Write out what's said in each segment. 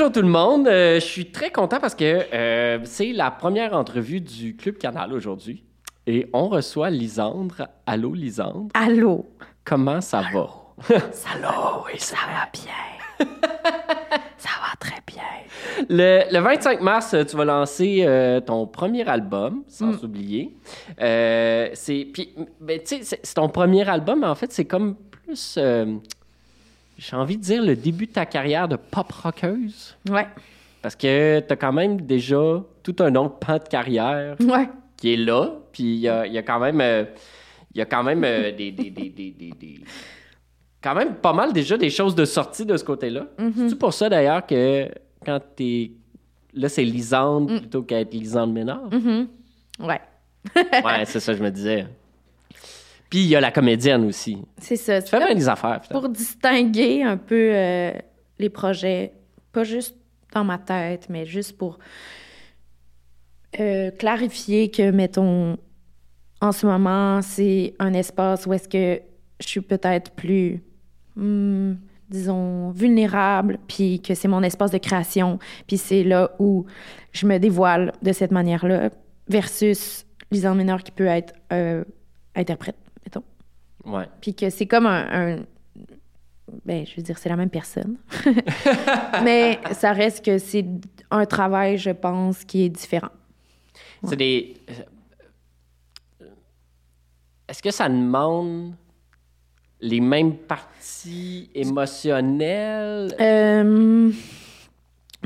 Bonjour tout le monde. Euh, je suis très content parce que euh, c'est la première entrevue du Club Canal aujourd'hui. Et on reçoit Lisandre. Allô, Lisandre? Allô. Comment ça va? Allô, oui, ça va bien. ça va très bien. Le, le 25 mars, tu vas lancer euh, ton premier album, sans oublier. Euh, c'est, puis, ben, c'est, ton premier album, mais en fait, c'est comme plus, j'ai envie de dire, le début de ta carrière de pop rockeuse. Ouais. Parce que tu as quand même déjà tout un autre pan de carrière Ouais. qui est là. Puis il y a, il y a quand même, euh, il y a quand même euh, des, des, des, des, des- des- quand même pas mal déjà des choses de sortie de ce côté-là. C'est pour ça d'ailleurs que quand t'es là c'est Lisande plutôt qu'être Lisande Ménard? Mhm. Ouais. Ouais, c'est ça que je me disais. Puis il y a la comédienne aussi. C'est ça. Tu fais bien des affaires. putain. pour distinguer un peu euh, les projets, pas juste dans ma tête, mais juste pour euh, clarifier que, mettons, en ce moment, c'est un espace où est-ce que je suis peut-être plus, hmm, disons, vulnérable, puis que c'est mon espace de création, puis c'est là où je me dévoile de cette manière-là, versus Lisande Ménard qui peut être euh, interprète, mettons. Ouais. Puis que c'est comme un, un- Ben, je veux dire, c'est la même personne. Mais ça reste que c'est un travail, je pense, qui est différent. C'est des. Est-ce que ça demande les mêmes parties émotionnelles? Euh,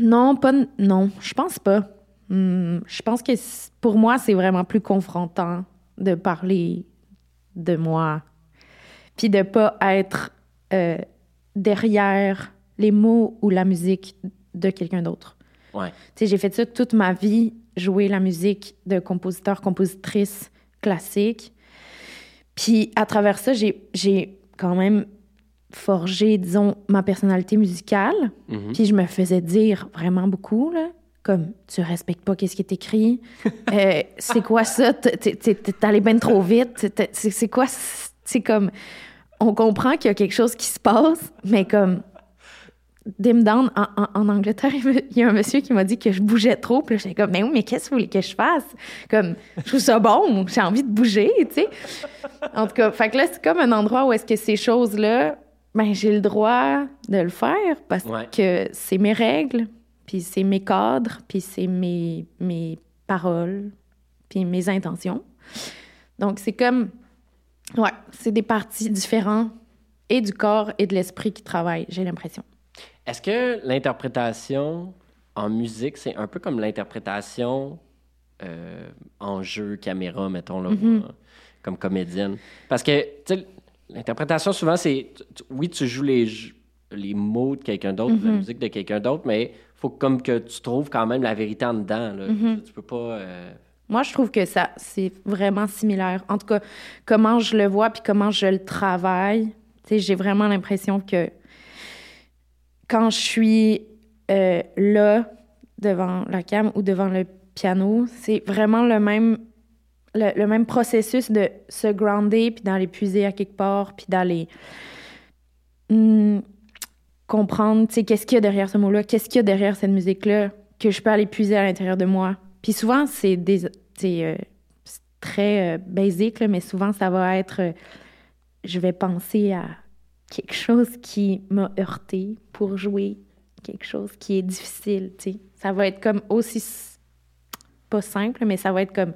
non, pas. Non, je pense pas. Hmm, je pense que pour moi, c'est vraiment plus confrontant de parler de moi. Puis de pas être euh, derrière les mots ou la musique de quelqu'un d'autre. Ouais. J'ai fait ça toute ma vie, jouer la musique de compositeur, compositrice classique. Puis à travers ça, j'ai quand même forgé, disons, ma personnalité musicale. Mhm. Puis je me faisais dire vraiment beaucoup, là, comme tu respectes pas qu'est-ce qui est écrit. Euh, c'est quoi ça? T'es- allé bien trop vite. C'est quoi? C'est comme. On comprend qu'il y a quelque chose qui se passe, mais comme. Dim down, en, en- en Angleterre, il y a un monsieur qui m'a dit que je bougeais trop. Puis là, j'étais comme, mais oui, mais qu'est-ce que vous voulez que je fasse? Comme, je trouve ça bon, j'ai envie de bouger, tu sais. En tout cas, fait que là, c'est comme un endroit où est-ce que ces choses-là, ben, j'ai le droit de le faire parce Ouais. que c'est mes règles, puis c'est mes cadres, puis c'est mes, mes paroles, puis mes intentions. Donc, c'est comme, ouais, c'est des parties différentes et du corps et de l'esprit qui travaillent, j'ai l'impression. Est-ce que l'interprétation en musique, c'est un peu comme l'interprétation euh, en jeu, caméra, mettons, là, Mm-hmm. euh, comme comédienne? Parce que, tu sais, l'interprétation, souvent, c'est... Oui, tu joues les, les mots de quelqu'un d'autre, Mm-hmm. la musique de quelqu'un d'autre, mais faut comme que tu trouves quand même la vérité en dedans. Là. Mm-hmm. Tu, tu peux pas... euh, Moi, je trouve que ça, c'est vraiment similaire. En tout cas, comment je le vois puis comment je le travaille, j'ai vraiment l'impression que quand je suis euh, là, devant la cam ou devant le piano, c'est vraiment le même, le, le même processus de se grounder puis d'aller puiser à quelque part puis d'aller hmm, comprendre, tu sais, qu'est-ce qu'il y a derrière ce mot-là, qu'est-ce qu'il y a derrière cette musique-là, que je peux aller puiser à l'intérieur de moi. Puis souvent, c'est des, c'est, euh, très euh, basique, là, mais souvent, ça va être, euh, je vais penser à quelque chose qui m'a heurté pour jouer quelque chose qui est difficile, tu sais. Ça va être comme aussi, pas simple, mais ça va être comme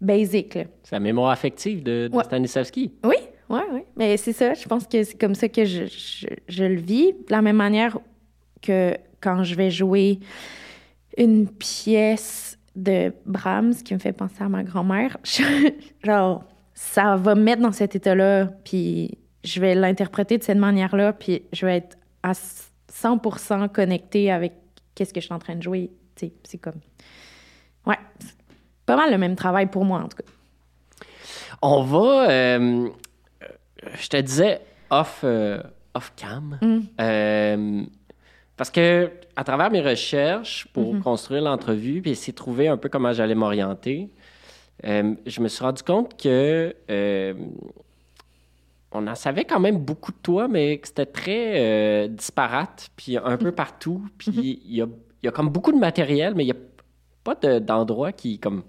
basic, là. c'est la mémoire affective de, de Ouais. Stanislavski. Oui, oui, oui. Mais c'est ça, je pense que c'est comme ça que je, le vis. De la même manière que quand je vais jouer une pièce de Brahms qui me fait penser à ma grand-mère, genre, ça va me mettre dans cet état-là, puis je vais l'interpréter de cette manière-là, puis je vais être à 100% connectée avec qu'est-ce que je suis en train de jouer. C'est comme... Ouais, pas mal le même travail pour moi, en tout cas. On va... euh, je te disais off, euh, off cam. Mm. Euh, parce que à travers mes recherches pour Mm-hmm. construire l'entrevue puis essayer de trouver un peu comment j'allais m'orienter, euh, je me suis rendu compte que on en savait quand même beaucoup de toi, mais que c'était très disparate, puis un peu partout. Puis il y, a, il y a comme beaucoup de matériel, mais il n'y a pas de- d'endroit qui comme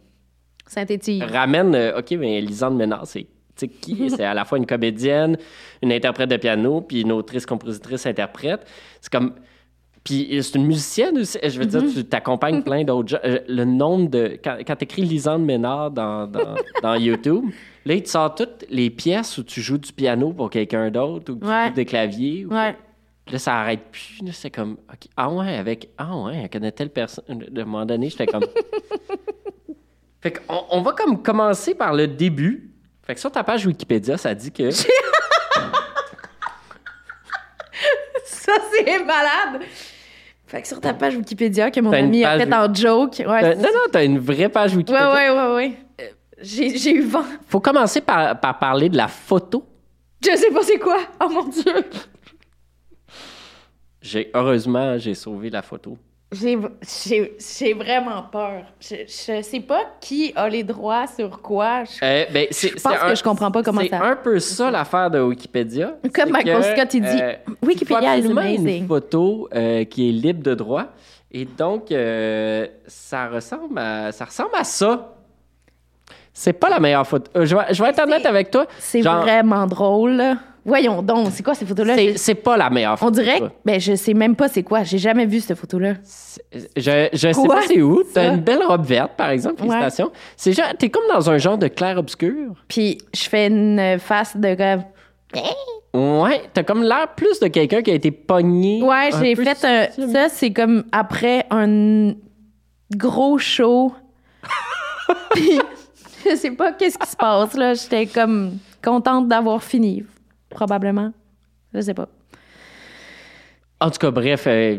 Synthétise. ramène. OK, mais Lisande Ménard, c'est qui? C'est à la fois une comédienne, une interprète de piano, puis une autrice, compositrice, interprète. C'est comme. Puis c'est une musicienne aussi. Je veux dire, tu t'accompagnes plein d'autres gens. Euh, Le nombre de. Quand, quand tu écris Lisande Ménard dans, dans, dans YouTube, là, il te sort toutes les pièces où tu joues du piano pour quelqu'un d'autre ou que tu joues des claviers. ou Ouais. Là, ça arrête plus. là, C'est comme. Ah ouais, avec. Ah ouais, elle connaît telle personne. De un moment donné, j'étais comme. fait qu'on on va comme commencer par le début. Fait que sur ta page Wikipédia, ça dit que. Ça, c'est malade! Fait que sur ta page Wikipédia, que mon T'as ami a fait en joke. Ouais, Euh, non, non, t'as une vraie page ouais, Wikipédia. ouais, ouais. ouais. Euh, J'ai j'ai eu vent. Faut commencer par, par parler de la photo. Je sais pas c'est quoi. Oh mon Dieu! J'ai heureusement j'ai sauvé la photo. J'ai vraiment peur. Je, je sais pas qui a les droits sur quoi. Je- Euh, ben, c'est- Je pense c'est que je comprends pas comment C'est ça- un peu ça l'affaire de Wikipédia. Comme C'est Michael que, Scott, il dit, euh, Wikipédia is amazing. une photo euh, qui est libre de droit. Et donc, euh, ça, ressemble à, ça ressemble à ça. C'est pas la meilleure photo. Euh, je, vais, je vais être honnête C'est- avec toi. C'est vraiment drôle. Voyons donc, c'est quoi ces photos-là? c'est- C'est pas la meilleure photo. On dirait que ben, je sais même pas c'est quoi. J'ai jamais vu cette photo-là. Je, je sais pas c'est où. T'as ça? une belle robe verte, par exemple. Ouais. Félicitations. C'est genre, t'es comme dans un genre de clair-obscur. Puis je fais une face de comme. Ouais, t'as comme l'air plus de quelqu'un qui a été pogné. Ouais, j'ai fait un. Ça, c'est comme après un gros show. Puis je sais pas qu'est-ce qui se passe, là. J'étais comme contente d'avoir fini, probablement. Je sais pas. En tout cas, bref, euh,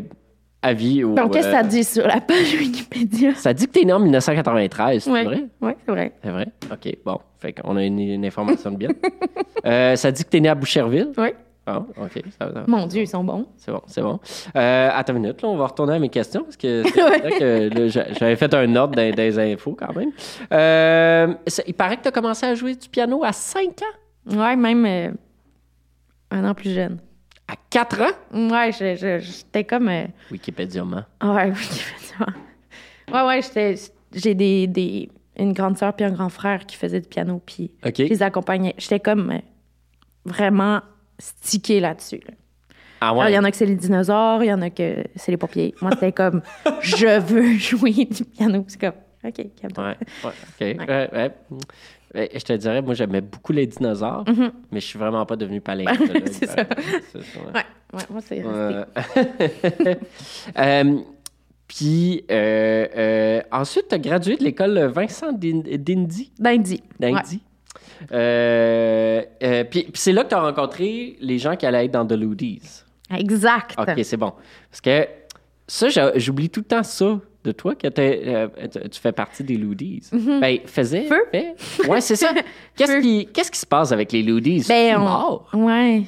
avis au. Donc, qu'est-ce que euh, ça dit sur la page Wikipédia? Ça dit que t'es né en 1993, c'est vrai? Oui, c'est vrai. C'est vrai? OK, bon. Fait qu'on a une, une information de bien. Euh, ça dit que t'es né à Boucherville? Oui. Ah, OK. ça- ça- Mon Dieu, ils sont bons. C'est bon, c'est bon. Euh, attends une minute, là, on va retourner à mes questions parce que c'est vrai que j'avais fait un ordre des, des infos quand même. Euh, il paraît que tu as commencé à jouer du piano à 5 ans, Ouais, même euh, un an plus jeune. à 4 ans? Ouais, j'étais comme. euh, Wikipédia, man. Ouais, oui, Ouais, ouais, j'étais. J'ai des, des, une grande sœur puis un grand frère qui faisaient du piano, puis OK. je les accompagnais. J'étais comme euh, vraiment stickée là-dessus. là. Ah ouais. Il y en a que c'est les dinosaures, il y en a que c'est les pompiers. Moi, c'était comme, je veux jouer du piano. C'est comme, OK, calme-toi. Ouais, ouais, OK. Ouais, ouais. Ouais, Je te dirais, moi, j'aimais beaucoup les dinosaures, mais je suis vraiment pas devenu paléontologue. Mhm. C'est ça. Ça, ouais. Ouais, ouais, moi, c'est resté. Euh, Puis euh, euh, ensuite, tu as gradué de l'école Vincent d'In- d'Indy. D'Indy. Ouais. d'Indy. Euh, puis c'est là que tu as rencontré les gens qui allaient être dans The Loodies. Exact. OK, c'est bon. Parce que ça, j'oublie tout le temps ça de toi, que euh, tu- fais partie des Loodies. Ben, faisais. Mhm. Feu? fait. Ouais, c'est ça. Qu'est-ce qui, se passe avec les Loodies? Ben, C'est on- mort. Ouais.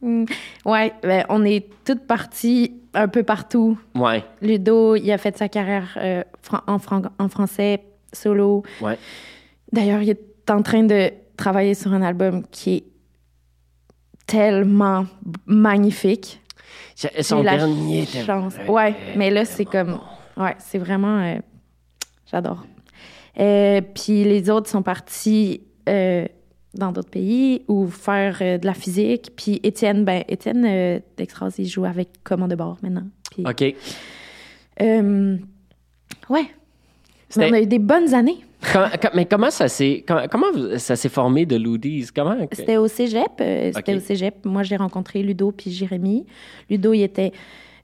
Mm. Ouais, ben, on est toutes parties un peu partout. Ouais, Ludo, il a fait sa carrière euh, fran- en, fran- en français, solo. ouais. D'ailleurs, il est en train de travailler sur un album qui est tellement magnifique. J'ai- Son dernier chance. Ouais, mais là, c'est comme. Ouais, c'est vraiment. euh, J'adore. Euh, Puis les autres sont partis euh, dans d'autres pays ou faire de la physique. Puis Étienne, ben, Étienne Dextras, il joue avec Commande de bord maintenant. Puis, OK. ouais. Mais on a eu des bonnes années. Mais comment ça s'est comment, comment vous- ça s'est formé de Loodies? Comment? C'était au cégep. C'était au cégep. Moi, j'ai rencontré Ludo puis Jérémy. Ludo, il était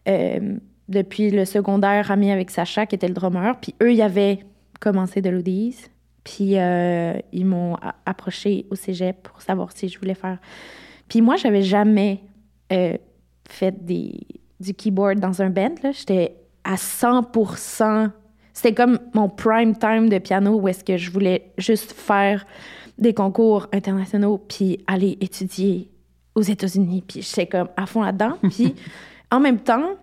euh, depuis le secondaire ami avec Sacha, qui était le drummer. Puis eux, ils avaient commencé de l'Odies. Puis euh, ils m'ont approché au cégep pour savoir si je voulais faire. Puis moi, j'avais jamais euh, fait des, du keyboard dans un band. J'étais à 100 C'était comme mon prime time de piano où est-ce que je voulais juste faire des concours internationaux puis aller étudier aux États-Unis. Puis j'étais comme à fond là-dedans. Puis en même temps,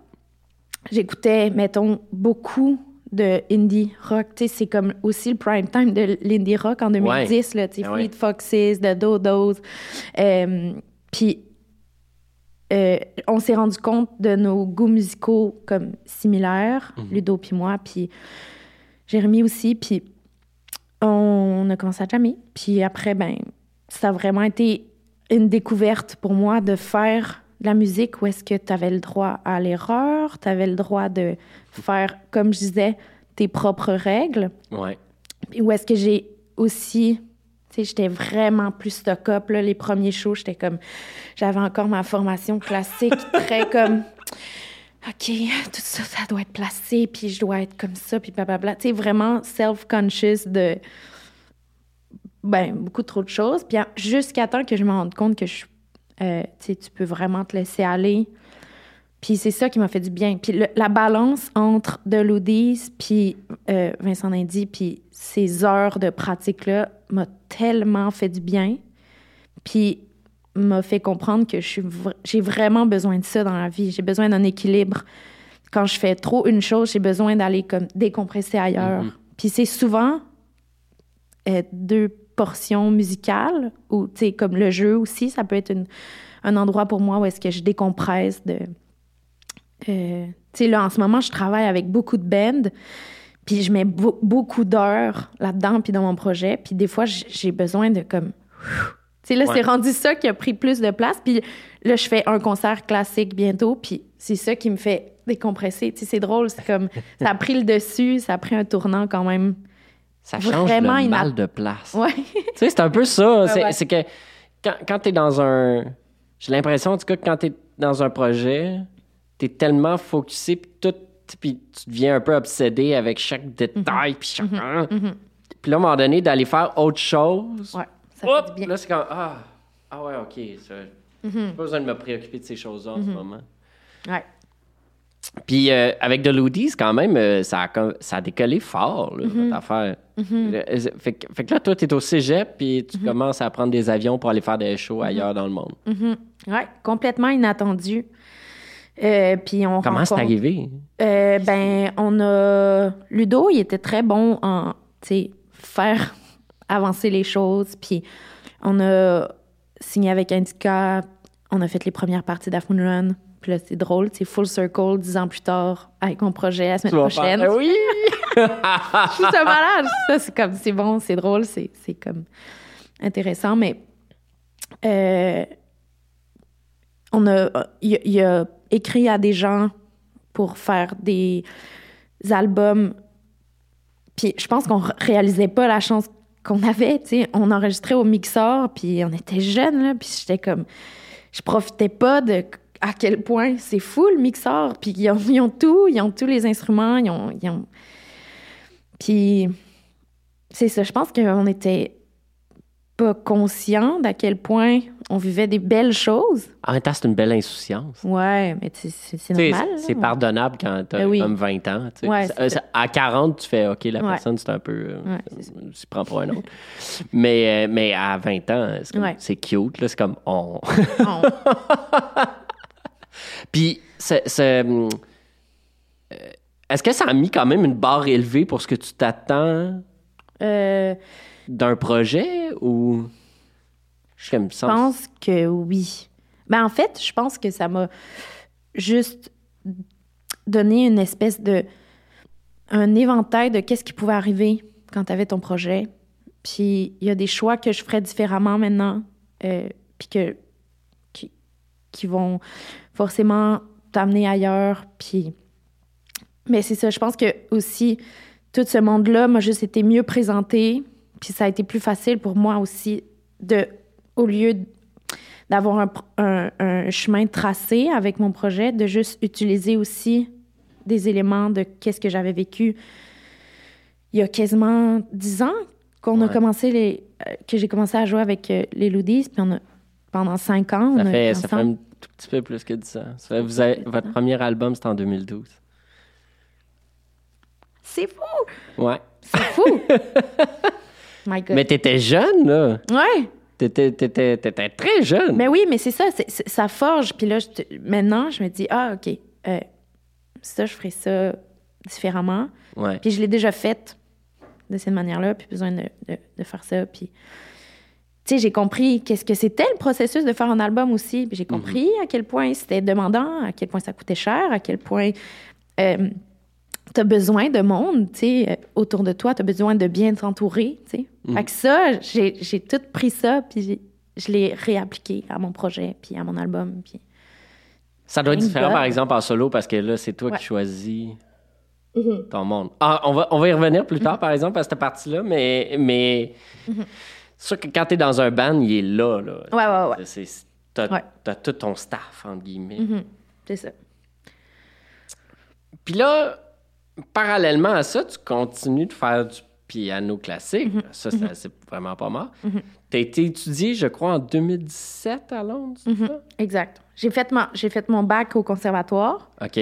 j'écoutais, mettons, beaucoup de indie rock. Tu sais, c'est comme aussi le prime time de l'indie rock en 2010, là, tu sais, Ah ouais. Fleet Foxes, The Dodos. Euh, Puis euh, on s'est rendu compte de nos goûts musicaux comme similaires, Mhm. Ludo puis moi, puis Jérémy aussi, puis on a commencé à jammer. Puis après, ben, ça a vraiment été une découverte pour moi de faire de la musique où est-ce que tu avais le droit à l'erreur, tu avais le droit de faire, comme je disais, tes propres règles. Ouais. Puis où est-ce que j'ai aussi, tu sais, j'étais vraiment plus stock-up, là, les premiers shows, j'étais comme, j'avais encore ma formation classique, très comme, OK, tout ça, ça doit être placé, puis je dois être comme ça, puis blablabla. Tu sais, vraiment self-conscious de, ben, beaucoup trop de choses. Puis jusqu'à temps que je me rende compte que je, euh, tu peux vraiment te laisser aller. Puis c'est ça qui m'a fait du bien. Puis le- la balance entre de l'Oudis, puis euh, Vincent Dindy, puis ces heures de pratique-là m'a tellement fait du bien. Puis m'a fait comprendre que vr- j'ai vraiment besoin de ça dans la vie. J'ai besoin d'un équilibre. Quand je fais trop une chose, j'ai besoin d'aller comme décompresser ailleurs. Puis c'est souvent euh, deux portions musicales ou tu sais comme le jeu aussi, ça peut être une- un endroit pour moi où est-ce que je décompresse de euh, tu sais, là, en ce moment, je travaille avec beaucoup de bands, puis je mets beau- beaucoup d'heures là-dedans, puis dans mon projet, puis des fois, j'ai besoin de comme... Tu sais, là, Ouais. c'est rendu ça qui a pris plus de place, puis là, je fais un concert classique bientôt, puis c'est ça qui me fait décompresser. Tu sais, c'est drôle, c'est comme... ça a pris le dessus, ça a pris un tournant quand même. Ça change Vraiment le mal de place. Ouais. Tu sais, c'est un peu ça. c'est ouais. que quand, quand tu es dans un. J'ai l'impression, en tout cas, que quand tu es dans un projet, tu es tellement focusé, puis tout. Puis tu deviens un peu obsédé avec chaque détail, puis chaque. Puis là, à un moment donné, d'aller faire autre chose. Ouais, ça fait hop, du bien. là, c'est comme. Ah, ah ouais, OK. ça- J'ai pas besoin de me préoccuper de ces choses-là en ce moment. Ouais. Puis euh, avec de l'Oodies, quand même, euh, ça, a, ça a décollé fort, là, Mm-hmm. affaire. Euh, Fait, que- fait que là, toi, tu es au cégep, puis Mm-hmm. tu commences à prendre des avions pour aller faire des shows ailleurs dans le monde. Ouais, complètement inattendu. Euh, puis on Comment c'est arrivé? Ben, on a. Ludo, il était très bon en, faire avancer les choses. Puis on a signé avec Indica. On a fait les premières parties d'Afmoon Run. Puis là, c'est drôle, c'est full circle, dix ans plus tard, avec mon projet la semaine prochaine. faire- Eh oui! Je suis ça malade. Ça, c'est comme, c'est bon, c'est drôle, c'est, c'est comme intéressant, mais euh, on a, il, a- il a écrit à des gens pour faire des albums. Puis je pense qu'on réalisait pas la chance qu'on avait, tu sais. On enregistrait au mixeur, puis on était jeunes, là, puis j'étais comme... Je profitais pas de à quel point c'est fou, le mixeur. Puis ils ont, ils ont tout, ils ont tous les instruments, ils ont... ils ont- Puis c'est ça, je pense qu'on était pas conscient d'à quel point on vivait des belles choses. En même temps, c'est une belle insouciance. Ouais, mais c'est normal. C'est pardonnable quand tu as Ben oui. comme 20 ans. Ouais, ça- à 40, tu fais OK, la Ouais. personne, c'est un peu. euh, tu prends pour un autre. mais, euh, mais à 20 ans, c'est cute. C'est comme. On... On- Puis, c'est- hum, euh, est-ce que ça a mis quand même une barre élevée pour ce que tu t'attends Euh, d'un projet ou? Je pense que oui. Ben, en fait, je pense que ça m'a juste donné une espèce de. un éventail de qu'est-ce qui pouvait arriver quand tu avais ton projet. Puis il y a des choix que je ferais différemment maintenant, euh, puis que. Qui, vont forcément t'amener ailleurs. Puis. Mais c'est ça, je pense que aussi, tout ce monde-là m'a juste été mieux présenté. Puis ça a été plus facile pour moi aussi de, au lieu d'avoir un, un- un chemin tracé avec mon projet, de juste utiliser aussi des éléments de qu'est-ce que j'avais vécu il y a quasiment dix ans qu'on a commencé les, euh, que j'ai commencé à jouer avec euh, les Loodies, puis on a, pendant cinq ans, Ça fait, ça fait un tout petit peu plus que 10 ans. Ça fait- vous avez- votre premier album, c'était en 2012. C'est fou! Ouais. C'est fou! My God. Mais t'étais jeune, là. Ouais! T'étais, t'étais, t'étais très jeune. Mais oui, mais c'est ça, c'est- c'est- ça forge. Puis là, je te- maintenant, je me dis, ah, OK, euh, ça, je ferai ça différemment. Ouais. Puis je l'ai déjà faite de cette manière-là, puis besoin de, de, de faire ça. Puis, tu sais, j'ai compris qu'est-ce que c'était le processus de faire un album aussi. J'ai compris à quel point c'était demandant, à quel point ça coûtait cher, à quel point euh, tu as besoin de monde, tu sais, euh, autour de toi. Tu as besoin de bien t'entourer, tu sais. Fait que ça, j'ai j'ai tout pris ça, puis je l'ai réappliqué à mon projet, puis à mon album. Puis... Ça doit être différent, par exemple, en solo, parce que là, c'est toi Ouais. qui choisis ton monde. Ah, on va, on va y revenir plus tard, par exemple, à cette partie-là, mais, mais c'est sûr que quand tu es dans un band, il est là. là. Ouais, ouais, ouais. C'est- T'as Ouais. t'as tout ton staff, entre guillemets. Mhm. C'est ça. Puis là, parallèlement à ça, tu continues de faire du piano classique. Mhm. Ça, c'est c'est vraiment pas mal. Tu as été étudié, je crois, en 2017 à Londres, c'est ça? Exact. J'ai fait, ma- j'ai fait mon bac au conservatoire. OK.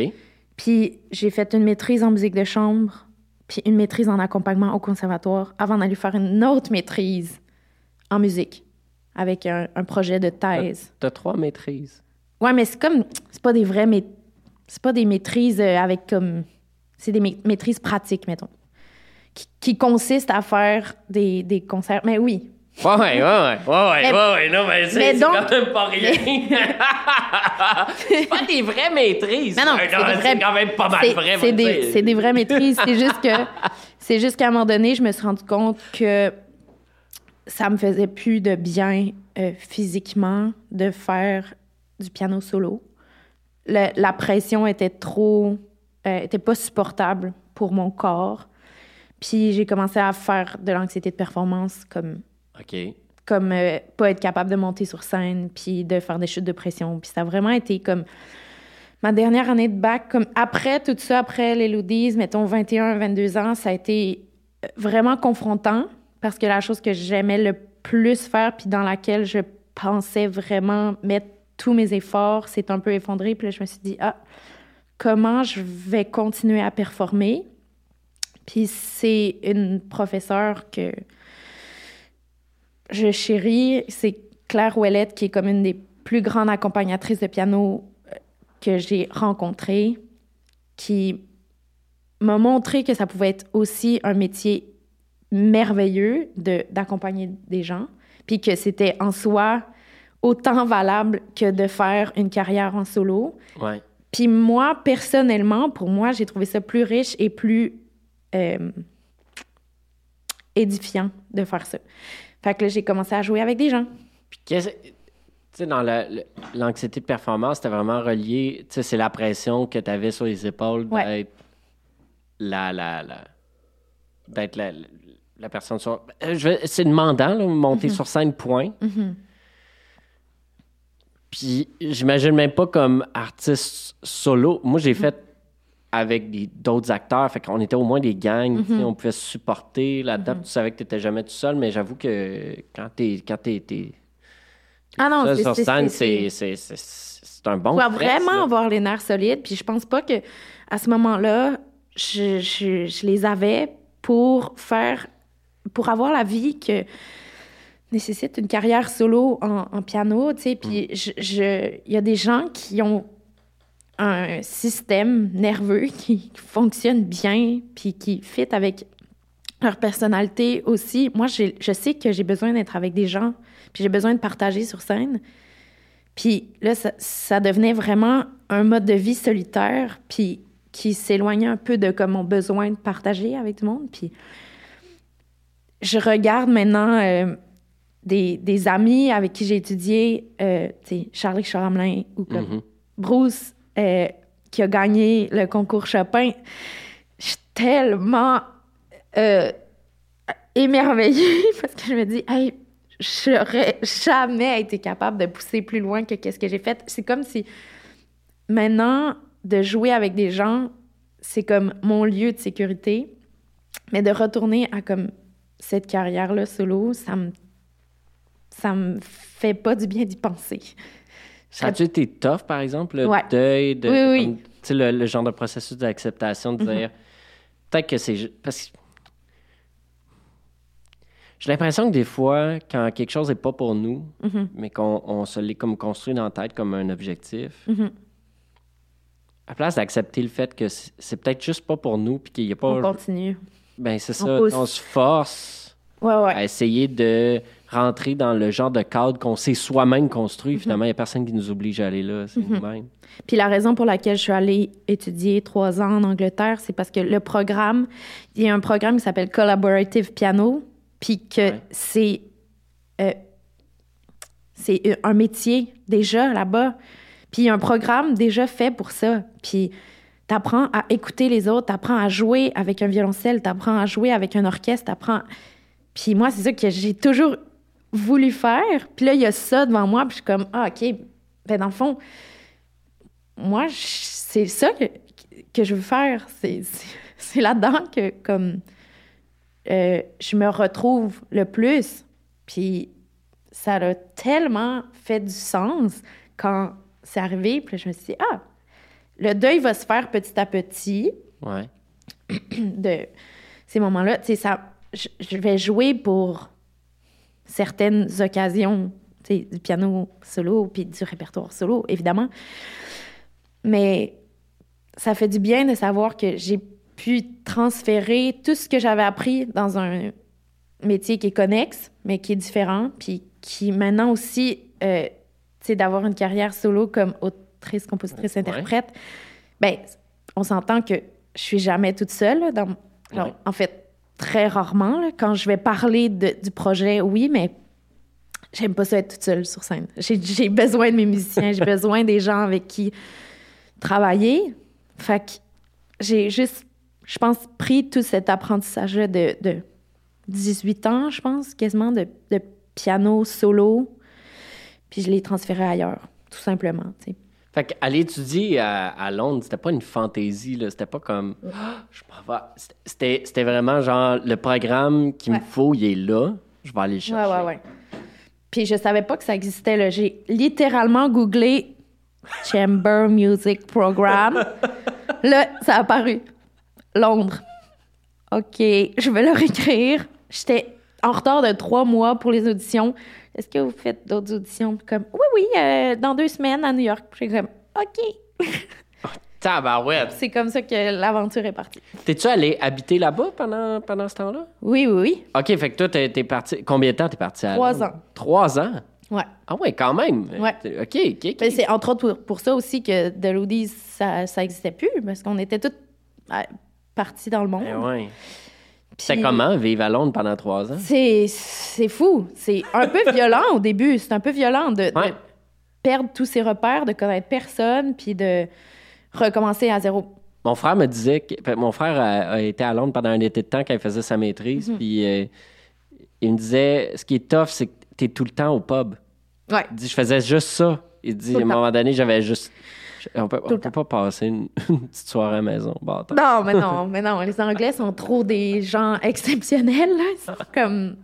Puis j'ai fait une maîtrise en musique de chambre, puis une maîtrise en accompagnement au conservatoire, avant d'aller faire une autre maîtrise en musique avec un, un projet de thèse. Tu as trois maîtrises. Ouais, mais c'est comme c'est pas des vraies mais c'est pas des maîtrises euh, avec comme c'est des ma- maîtrises pratiques mettons qui, qui consistent à faire des, des concerts. Mais oui. Ouais, ouais, ouais, ouais, ouais, Mais- ouais, non, mais c'est quand même pas rien. c'est pas des vraies maîtrises. Mais non, c'est quand même pas mal C'est- vrai. C'est des, des vraies maîtrises. C'est juste que c'est juste qu'à un moment donné, je me suis rendu compte que ça me faisait plus de bien euh, physiquement de faire du piano solo. Le- la pression était trop, euh, était pas supportable pour mon corps. Puis j'ai commencé à faire de l'anxiété de performance comme OK. comme euh, pas être capable de monter sur scène puis de faire des chutes de pression puis ça a vraiment été comme ma dernière année de bac comme après tout ça après les Loodies mettons 21 22 ans ça a été vraiment confrontant parce que la chose que j'aimais le plus faire puis dans laquelle je pensais vraiment mettre tous mes efforts s'est un peu effondré puis là je me suis dit ah comment je vais continuer à performer? Puis c'est une professeure que je chéris, c'est Claire Ouellette, qui est comme une des plus grandes accompagnatrices de piano euh, que j'ai rencontrées, qui m'a montré que ça pouvait être aussi un métier merveilleux de- d'accompagner des gens, puis que c'était en soi autant valable que de faire une carrière en solo. Ouais. Puis moi, personnellement, pour moi, j'ai trouvé ça plus riche et plus euh, édifiant de faire ça. Fait que là, j'ai commencé à jouer avec des gens. Puis qu'est-ce. Tu sais, dans la- l'anxiété de performance, c'était vraiment relié. Tu sais, c'est la pression que tu avais sur les épaules Ouais. d'être la. la, la d'être la, la personne sur. Euh, C'est demandant, là, monter sur scène, point. Puis j'imagine même pas comme artiste solo. Moi, j'ai fait avec d'autres acteurs, fait qu'on était au moins des gangs, sais, on pouvait se supporter là-dedans. Tu savais que tu n'étais jamais tout seul, mais j'avoue que quand tu es, quand t'es- t'es Ah non, sur scène, c'est- un bon Tu dois vraiment là. avoir les nerfs solides. Puis je pense pas que à ce moment-là, je, je- je les avais pour faire, pour avoir la vie que nécessite une carrière solo en, en piano, tu sais. Puis je- je- il y a des gens qui ont un système nerveux qui fonctionne bien, puis qui fit avec leur personnalité aussi. Moi, je sais que j'ai besoin d'être avec des gens, puis j'ai besoin de partager sur scène. Puis là, ça, ça devenait vraiment un mode de vie solitaire, puis qui s'éloignait un peu de comme mon besoin de partager avec tout le monde. Puis je regarde maintenant euh, des, des amis avec qui j'ai étudié, euh, Charlie Charamelin ou comme Mhm. Bruce, euh, qui a gagné le concours Chopin. Je suis tellement euh, émerveillée parce que je me dis, hey, j'aurais jamais été capable de pousser plus loin que qu'est-ce que j'ai fait. C'est comme si maintenant, de jouer avec des gens, c'est comme mon lieu de sécurité, mais de retourner à comme cette carrière-là solo, ça me ça me fait pas du bien d'y penser. Ça a-tu été tough, par exemple, le Ouais. deuil, de, Oui, oui. comme, le, le genre de processus d'acceptation, de dire, peut-être que c'est... Parce que j'ai l'impression que des fois, quand quelque chose n'est pas pour nous, mais qu'on on se l'est comme construit dans la tête comme un objectif, Mhm. à place d'accepter le fait que c'est peut-être juste pas pour nous, puis qu'il y a On pas. continue. Ben, c'est ça. pousse. On se force Ouais, ouais. à essayer de rentrer dans le genre de cadre qu'on s'est soi-même construit. Mhm. Finalement, il n'y a personne qui nous oblige à aller là. C'est nous-mêmes. Puis la raison pour laquelle je suis allée étudier trois ans en Angleterre, c'est parce que le programme, il y a un programme qui s'appelle Collaborative Piano, puis que Ouais. c'est euh, c'est un métier déjà là-bas. Puis il y a un programme déjà fait pour ça. Puis t'apprends à écouter les autres, t'apprends à jouer avec un violoncelle, t'apprends à jouer avec un orchestre, t'apprends... Puis moi, c'est ça que j'ai toujours voulu faire. Puis là, il y a ça devant moi, puis je suis comme, ah, OK, ben dans le fond, moi, c'est ça que, que je veux faire. C'est, là-dedans que, comme, euh, je me retrouve le plus. Puis ça a tellement fait du sens quand c'est arrivé. Puis je me suis dit, ah, le deuil va se faire petit à petit Ouais. de ces moments-là. Tu sais, ça, je, je vais jouer pour certaines occasions, tu sais, du piano solo puis du répertoire solo, évidemment. Mais ça fait du bien de savoir que j'ai pu transférer tout ce que j'avais appris dans un métier qui est connexe, mais qui est différent, puis qui maintenant aussi, euh, tu sais, d'avoir une carrière solo comme autrice, compositrice, Ouais. interprète, ben, on s'entend que je suis jamais toute seule. là, dans, alors, Ouais. En fait, très rarement. là, quand je vais parler de- du projet, oui, mais j'aime pas ça être toute seule sur scène. J'ai besoin de mes musiciens, j'ai besoin des gens avec qui travailler. Fait que j'ai juste, je pense, pris tout cet apprentissage-là de, de 18 ans, je pense, quasiment, de, de piano solo, puis je l'ai transféré ailleurs, tout simplement. Fait qu'aller étudier à, à Londres, c'était pas une fantaisie, là. C'était pas comme. Ah, je m'en vais. C'était, c'était vraiment genre le programme qu'il me faut, il est là. Je vais aller le chercher. Ouais, ouais, ouais. Puis je savais pas que ça existait. là. J'ai littéralement googlé Chamber Music Program. là, ça a apparu. Londres. OK, je vais leur écrire. J'étais en retard de trois mois pour les auditions. Est-ce que vous faites d'autres auditions? Comme, oui, oui, euh, dans deux semaines à New York. J'ai comme, OK. Tabarouette. C'est comme ça que l'aventure est partie. T'es-tu allé habiter là-bas pendant, pendant ce temps-là? Oui, oui, oui. OK, fait que toi, t'es, t'es parti. Combien de temps t'es parti à Trois ans. Trois ans? Ouais. Ah ouais, quand même. Ouais. OK, OK. Ben, c'est entre autres pour, pour ça aussi que Delodies, ça ça existait plus, parce qu'on était toutes euh, partis dans le monde. Ben ouais. C'était comment vivre à Londres pendant trois ans? C'est, c'est fou. C'est un peu violent au début. C'est un peu violent de, perdre tous ses repères, de connaître personne, puis de recommencer à zéro. Mon frère me disait que fait, mon frère a, a été à Londres pendant un été de temps quand il faisait sa maîtrise, Mhm. puis euh, il me disait ce qui est tough, c'est que t'es tout le temps au pub. Ouais. Il dit je faisais juste ça. Il dit à un moment donné, j'avais juste on peut, on peut pas passer une, une petite soirée à la maison. bâtard. Non, mais non, mais non. Les Anglais sont trop des gens exceptionnels. Là. Comme.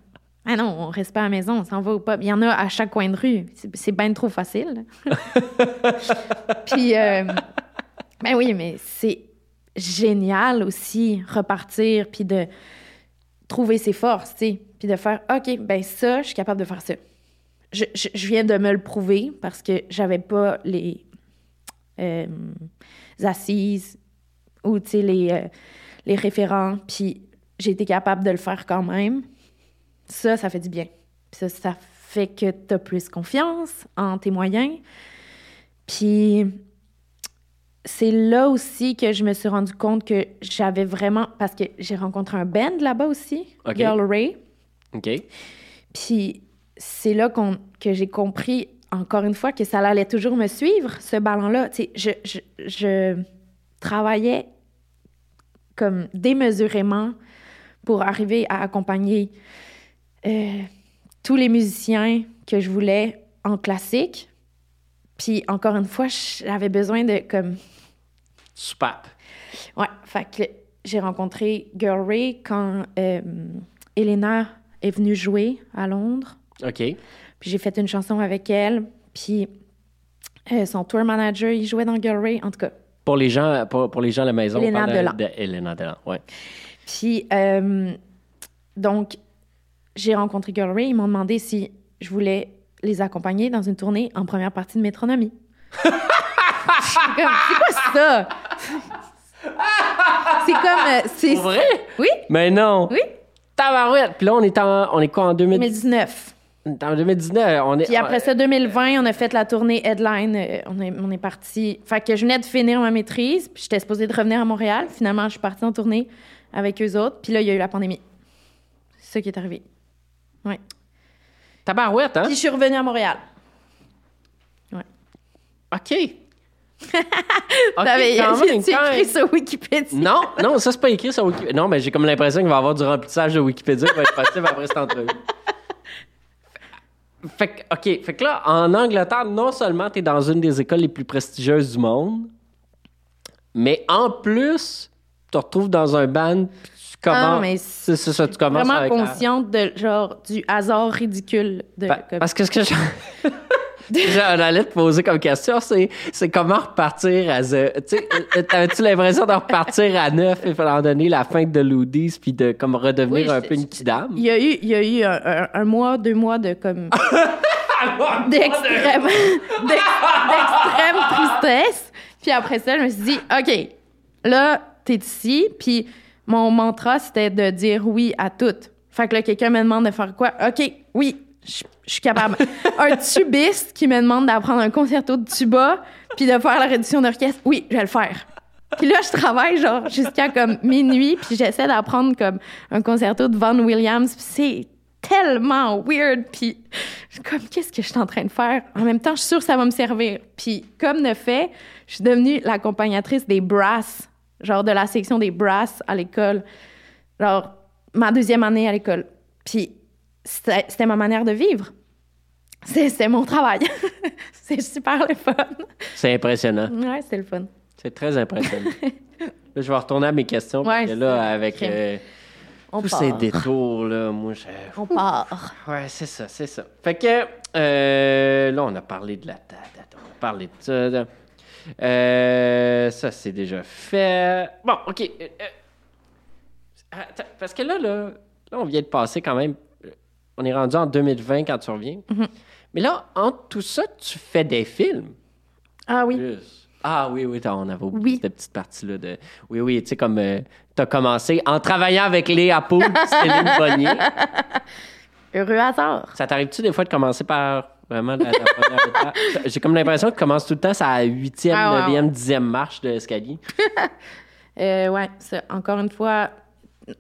Ah non, on reste pas à la maison, on s'en va au pub. Il y en a à chaque coin de rue. C'est, c'est bien trop facile. Puis, euh, ben oui, mais c'est génial aussi repartir puis de trouver ses forces, tu sais, puis de faire OK, ben ça, je suis capable de faire ça. Je, je- je viens de me le prouver parce que j'avais pas les euh, assises ou les, euh, les référents, puis j'ai été capable de le faire quand même. Ça, ça fait du bien. Puis ça, ça fait que tu as plus confiance en tes moyens. Puis c'est là aussi que je me suis rendu compte que j'avais vraiment. Parce que j'ai rencontré un band là-bas aussi, OK. Girl Ray. OK? Puis c'est là qu'on- que j'ai compris, encore une fois, que ça allait toujours me suivre, ce ballon-là. Tu sais, je, je, je travaillais comme démesurément pour arriver à accompagner euh, tous les musiciens que je voulais en classique. Puis encore une fois, j'avais besoin de comme Super. Ouais, fait que j'ai rencontré Girl Ray quand euh, Elena est venue jouer à Londres. OK. Puis j'ai fait une chanson avec elle. Puis euh, son tour manager, il jouait dans Girl Ray, en tout cas. Pour les gens, pour, pour les gens à la maison, Elena Delan. de Elena Delan, ouais. Puis euh, donc, j'ai rencontré Girl Ray. Ils m'ont demandé si je voulais les accompagner dans une tournée en première partie de Métronomie. Comme, c'est quoi ça? c'est comme. euh, c'est... Vrai? Oui, Mais non. oui. Tabarouette. Puis là, on est en, on est quoi en 2000 2019. En 2019? On est, Puis après ça, 2020, on a fait la tournée Headline. euh, on, est, on est parti. Fait que je venais de finir ma maîtrise, puis j'étais supposée de revenir à Montréal. Finalement, je suis partie en tournée avec eux autres. Puis là, il y a eu la pandémie. C'est ça qui est arrivé. Ouais. Tabarouette, hein? Puis je suis revenue à Montréal. OK. OK, j'ai quand écrit sur Wikipédia. Non, non, ça, c'est pas écrit sur Wikipédia. Non, mais j'ai comme l'impression qu'il va y avoir du remplissage de Wikipédia qui va être possible après cette entrevue. Fait que, OK. Fait que là, en Angleterre, non seulement tu es dans une des écoles les plus prestigieuses du monde, mais en plus, tu te retrouves dans un band, puis tu commences. Ah, mais c'est c'est ça, tu commences Vraiment avec la- consciente de genre du hasard ridicule de Pa- Parce que ce que je- j'en allais te poser comme question, c'est, c'est comment repartir à zéro. Tu sais, euh, t'avais-tu l'impression de repartir à neuf et faire donner la fin de Loodies puis de comme redevenir Oui, un peu une petite dame? Il y a eu, il y a eu un, un- un mois, deux mois de comme d'extrême d'ex- d'extrême tristesse. Puis après ça, je me suis dit, OK, là, t'es ici. Puis mon mantra, c'était de dire oui à tout. Fait que là, quelqu'un me demande de faire quoi? OK, oui, je suis capable. un tubiste qui me demande d'apprendre un concerto de tuba puis de faire la réduction d'orchestre. Oui, je vais le faire. Puis là, je travaille genre jusqu'à comme minuit, puis j'essaie d'apprendre comme un concerto de Vaughan Williams. C'est tellement weird. Puis je comme, qu'est-ce que je suis en train de faire? En même temps, je suis sûre que ça va me servir. Puis comme de fait, je suis devenue l'accompagnatrice des brass, genre de la section des brass à l'école. Genre, ma deuxième année à l'école. Puis c'était ma manière de vivre. C'est mon travail. c'est super le fun. C'est impressionnant. Ouais, c'est le fun. C'est très impressionnant. là, je vais retourner à mes questions. Ouais, parce que là, avec euh, On tous part. ces détours, là, moi, je... On part. Ouais, c'est ça, c'est ça. Fait que euh, là, on a parlé de la date, on a parlé de ça. là. Euh, ça, c'est déjà fait. Bon, OK. attends, parce que là, là, là, on vient de passer quand même. Euh, On est rendu en 2020 quand tu reviens. Mais là, entre tout ça, tu fais des films. Ah oui. Plus. Ah oui, oui, on avait oublié Oui. cette petite partie-là de. Oui, oui, tu sais, comme tu as commencé en travaillant avec Léa Poul, Céline Bonnier. Heureux hasard. Ça t'arrive-tu des fois de commencer par vraiment la, la première étape? J'ai comme l'impression que tu commences tout le temps sa huitième, Ah neuvième, dixième marche de l'escalier. Euh, ouais, encore une fois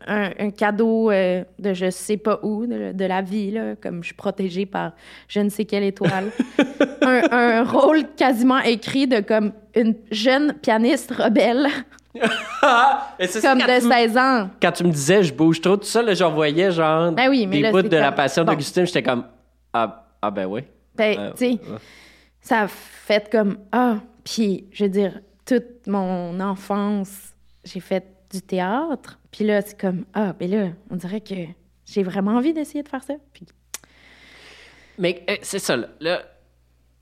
un, un cadeau euh, de je sais pas où, de, de la vie, là, comme je suis protégée par je ne sais quelle étoile. un, un rôle quasiment écrit de comme une jeune pianiste rebelle, Et comme de tu me- 16 ans. Quand tu me disais je bouge trop, tout ça, là, j'en voyais genre Ben oui, mais des là, bouts de la passion bon. d'Augustine, j'étais comme ah, ah ben oui. Ben, Euh, tu sais, euh. ça a fait comme ah, puis je veux dire toute mon enfance, j'ai fait du théâtre, puis là c'est comme ah, ben là, on dirait que j'ai vraiment envie d'essayer de faire ça. Puis Mais euh, c'est ça, là. là.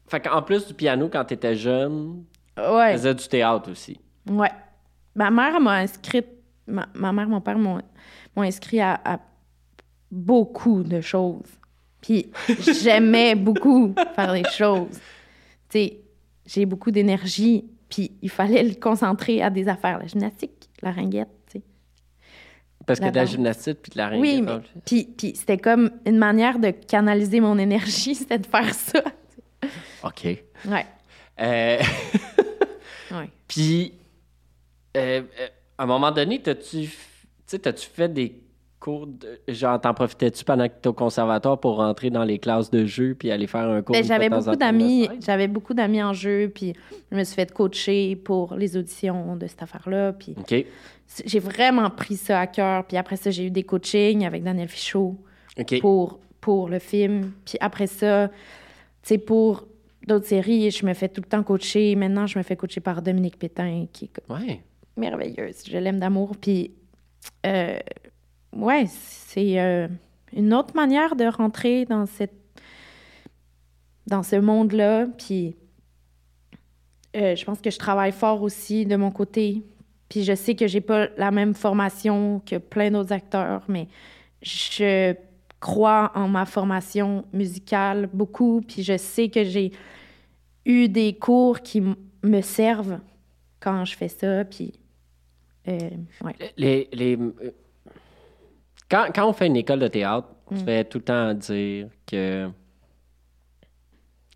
Fait qu'en plus du piano, quand t'étais jeune, tu ouais. faisais du théâtre aussi. Ouais. Ma mère m'a inscrite, ma, ma mère, mon père m'ont m'ont inscrit à, à beaucoup de choses. Puis j'aimais beaucoup faire des choses. Tu sais, j'ai beaucoup d'énergie, puis il fallait le concentrer à des affaires. La gymnastique, la ringuette, tu sais. Parce que de la gymnastique puis de la ringuette. Oui, mais puis, puis c'était comme une manière de canaliser mon énergie, c'était de faire ça. OK. Ouais. Euh, Ouais. Puis, euh, euh, à un moment donné, t'as-tu t'as-tu fait des cours de. Genre, t'en profitais-tu pendant que t'étais au conservatoire pour rentrer dans les classes de jeu puis aller faire un cours Ben, de j'avais beaucoup d'amis, j'avais beaucoup d'amis en jeu, puis je me suis fait coacher pour les auditions de cette affaire-là, puis j'ai vraiment pris ça à cœur. Puis après ça, j'ai eu des coachings avec Daniel Fichot pour, pour le film. Puis après ça, tu sais, pour d'autres séries, je me fais tout le temps coacher. Maintenant, je me fais coacher par Dominique Pétain, qui est Ouais. merveilleuse. Je l'aime d'amour. Puis, euh, ouais, c'est euh, une autre manière de rentrer dans cette dans ce monde-là. Puis, euh, je pense que je travaille fort aussi de mon côté. Puis, je sais que j'ai pas la même formation que plein d'autres acteurs, mais je crois en ma formation musicale beaucoup. Puis, je sais que j'ai eu des cours qui me servent quand je fais ça. Puis, euh, ouais. Les, les, quand, quand on fait une école de théâtre, on se fait tout le temps dire que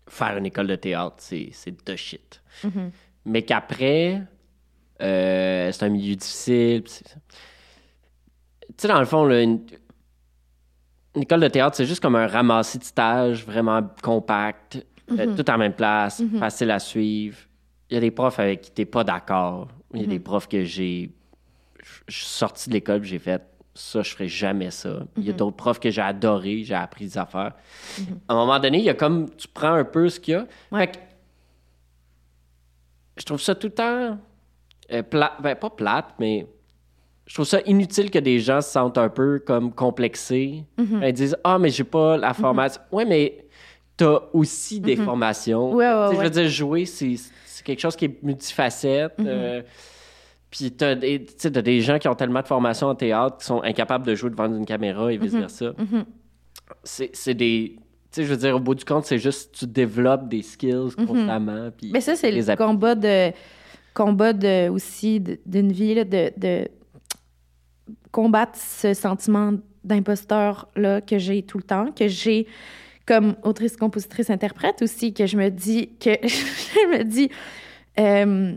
faire une école de théâtre, c'est de shit. Mais qu'après, euh, c'est un milieu difficile. Tu sais, dans le fond, là, une, une école de théâtre, c'est juste comme un ramassis de stages vraiment compact, euh, tout en même place, facile à suivre. Il y a des profs avec qui t'es pas d'accord. Il y a des profs que j'ai. Je suis sorti de l'école, j'ai fait ça, je ferai jamais ça. Il y a d'autres profs que j'ai adoré, j'ai appris des affaires. À un moment donné, il y a comme tu prends un peu ce qu'il y a. Ouais. Fait que je trouve ça tout le temps euh, plat, ben, pas plate, mais je trouve ça inutile que des gens se sentent un peu comme complexés. Ils disent Ah, mais j'ai pas la formation. Ouais, mais t'as aussi des formations. Ouais, ouais, Je veux dire, jouer, c'est c'est quelque chose qui est multifacette. euh, puis t'as des, t'as des gens qui ont tellement de formation en théâtre qui sont incapables de jouer devant une caméra et vice-versa. C'est c'est des... Tu sais, je veux dire, au bout du compte, c'est juste tu développes des skills constamment. puis Mais ça, c'est le app- combat de combat de, aussi de- d'une vie, là, de, de combattre ce sentiment d'imposteur-là que j'ai tout le temps, que j'ai comme autrice, compositrice, interprète aussi, que je me dis, que je me dis, euh,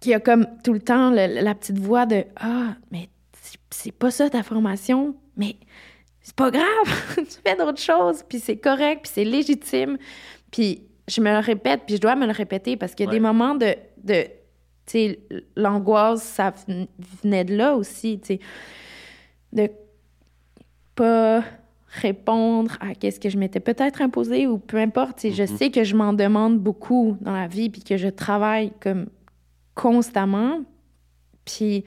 qu'il y a comme tout le temps le- la petite voix de Ah, mais c'est- pas ça ta formation, mais c'est pas grave, tu fais d'autres choses, puis c'est correct, puis c'est légitime. Puis je me le répète, puis je dois me le répéter parce qu'il y a Ouais. des moments de. de tu sais, l'angoisse, ça ven- venait de là aussi, tu sais. De pas répondre à qu'est-ce que je m'étais peut-être imposé ou peu importe. tu sais, Je sais que je m'en demande beaucoup dans la vie, puis que je travaille comme constamment. Puis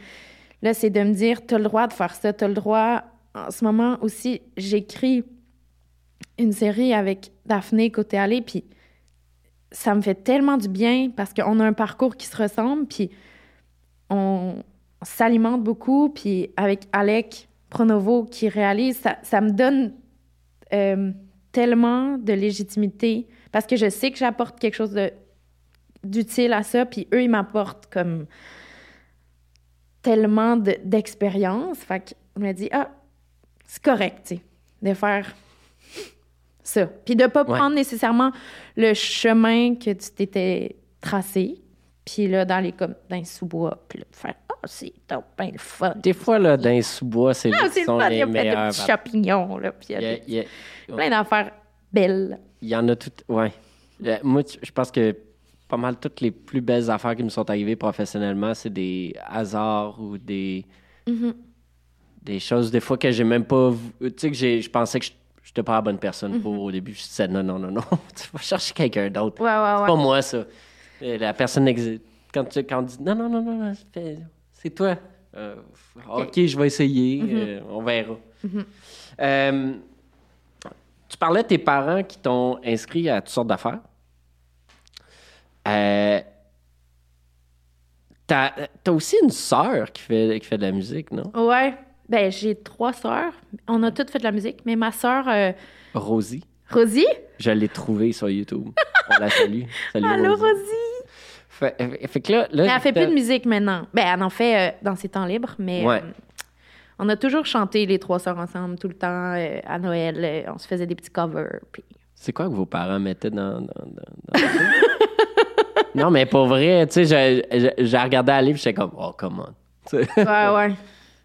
là, c'est de me dire, tu as le droit de faire ça, tu as le droit. En ce moment aussi, j'écris une série avec Daphné côté allé, puis ça me fait tellement du bien parce qu'on a un parcours qui se ressemble, puis on s'alimente beaucoup, puis avec Alec Pronovo qui réalise, ça, ça me donne euh, tellement de légitimité parce que je sais que j'apporte quelque chose de d'utile à ça, puis eux, ils m'apportent comme tellement de- d'expérience. fait que je me dis, ah, c'est correct, tu sais, de faire ça. Puis de pas Ouais. prendre nécessairement le chemin que tu t'étais tracé, puis là, dans les, comme, dans les sous-bois, puis là, de faire, ah, c'est top, ben le fun. Des fois, là, dans les sous-bois, c'est Ah, c'est le sont fun, il y les a meilleurs. des petits champignons, là, puis il y a Il y a- des- il y a- plein d'affaires belles. Il y en a toutes. Ouais. Euh, Moi, je pense que pas mal toutes les plus belles affaires qui me sont arrivées professionnellement, c'est des hasards ou des. Mm-hmm. Des choses, des fois, que j'ai même pas. Tu sais, que je pensais que je n'étais pas la bonne personne Mm-hmm. pour au début. Je disais non, non, non, non. tu vas chercher quelqu'un d'autre. Ouais, ouais, C'est ouais. pas moi, ça. Euh, La personne n'existe. Quand, tu, quand on dit non, non, non, non, non, c'est- c'est toi. Euh, OK, je vais essayer. Mm-hmm. euh, on verra. Euh, tu parlais de tes parents qui t'ont inscrit à toutes sortes d'affaires. Euh, T'as as aussi une sœur qui fait, qui fait de la musique, non? Ouais. Ben, j'ai trois sœurs. On a toutes fait de la musique, mais ma sœur, euh, Rosie. Rosie? Je l'ai trouvée sur YouTube. On la salue. Salut, Allô, Rosie. Rosie? Fait, euh, fait que là, là Mais elle fait plus de musique maintenant. Ben, elle en fait euh, dans ses temps libres, mais Ouais. euh, on a toujours chanté les trois sœurs ensemble tout le temps. à Noël, on se faisait des petits covers. Puis... C'est quoi que vos parents mettaient dans. dans, dans- dans- non, mais pour vrai, tu sais, j'ai- regardé la livre, j'étais comme, oh, come on. Ouais, ouais.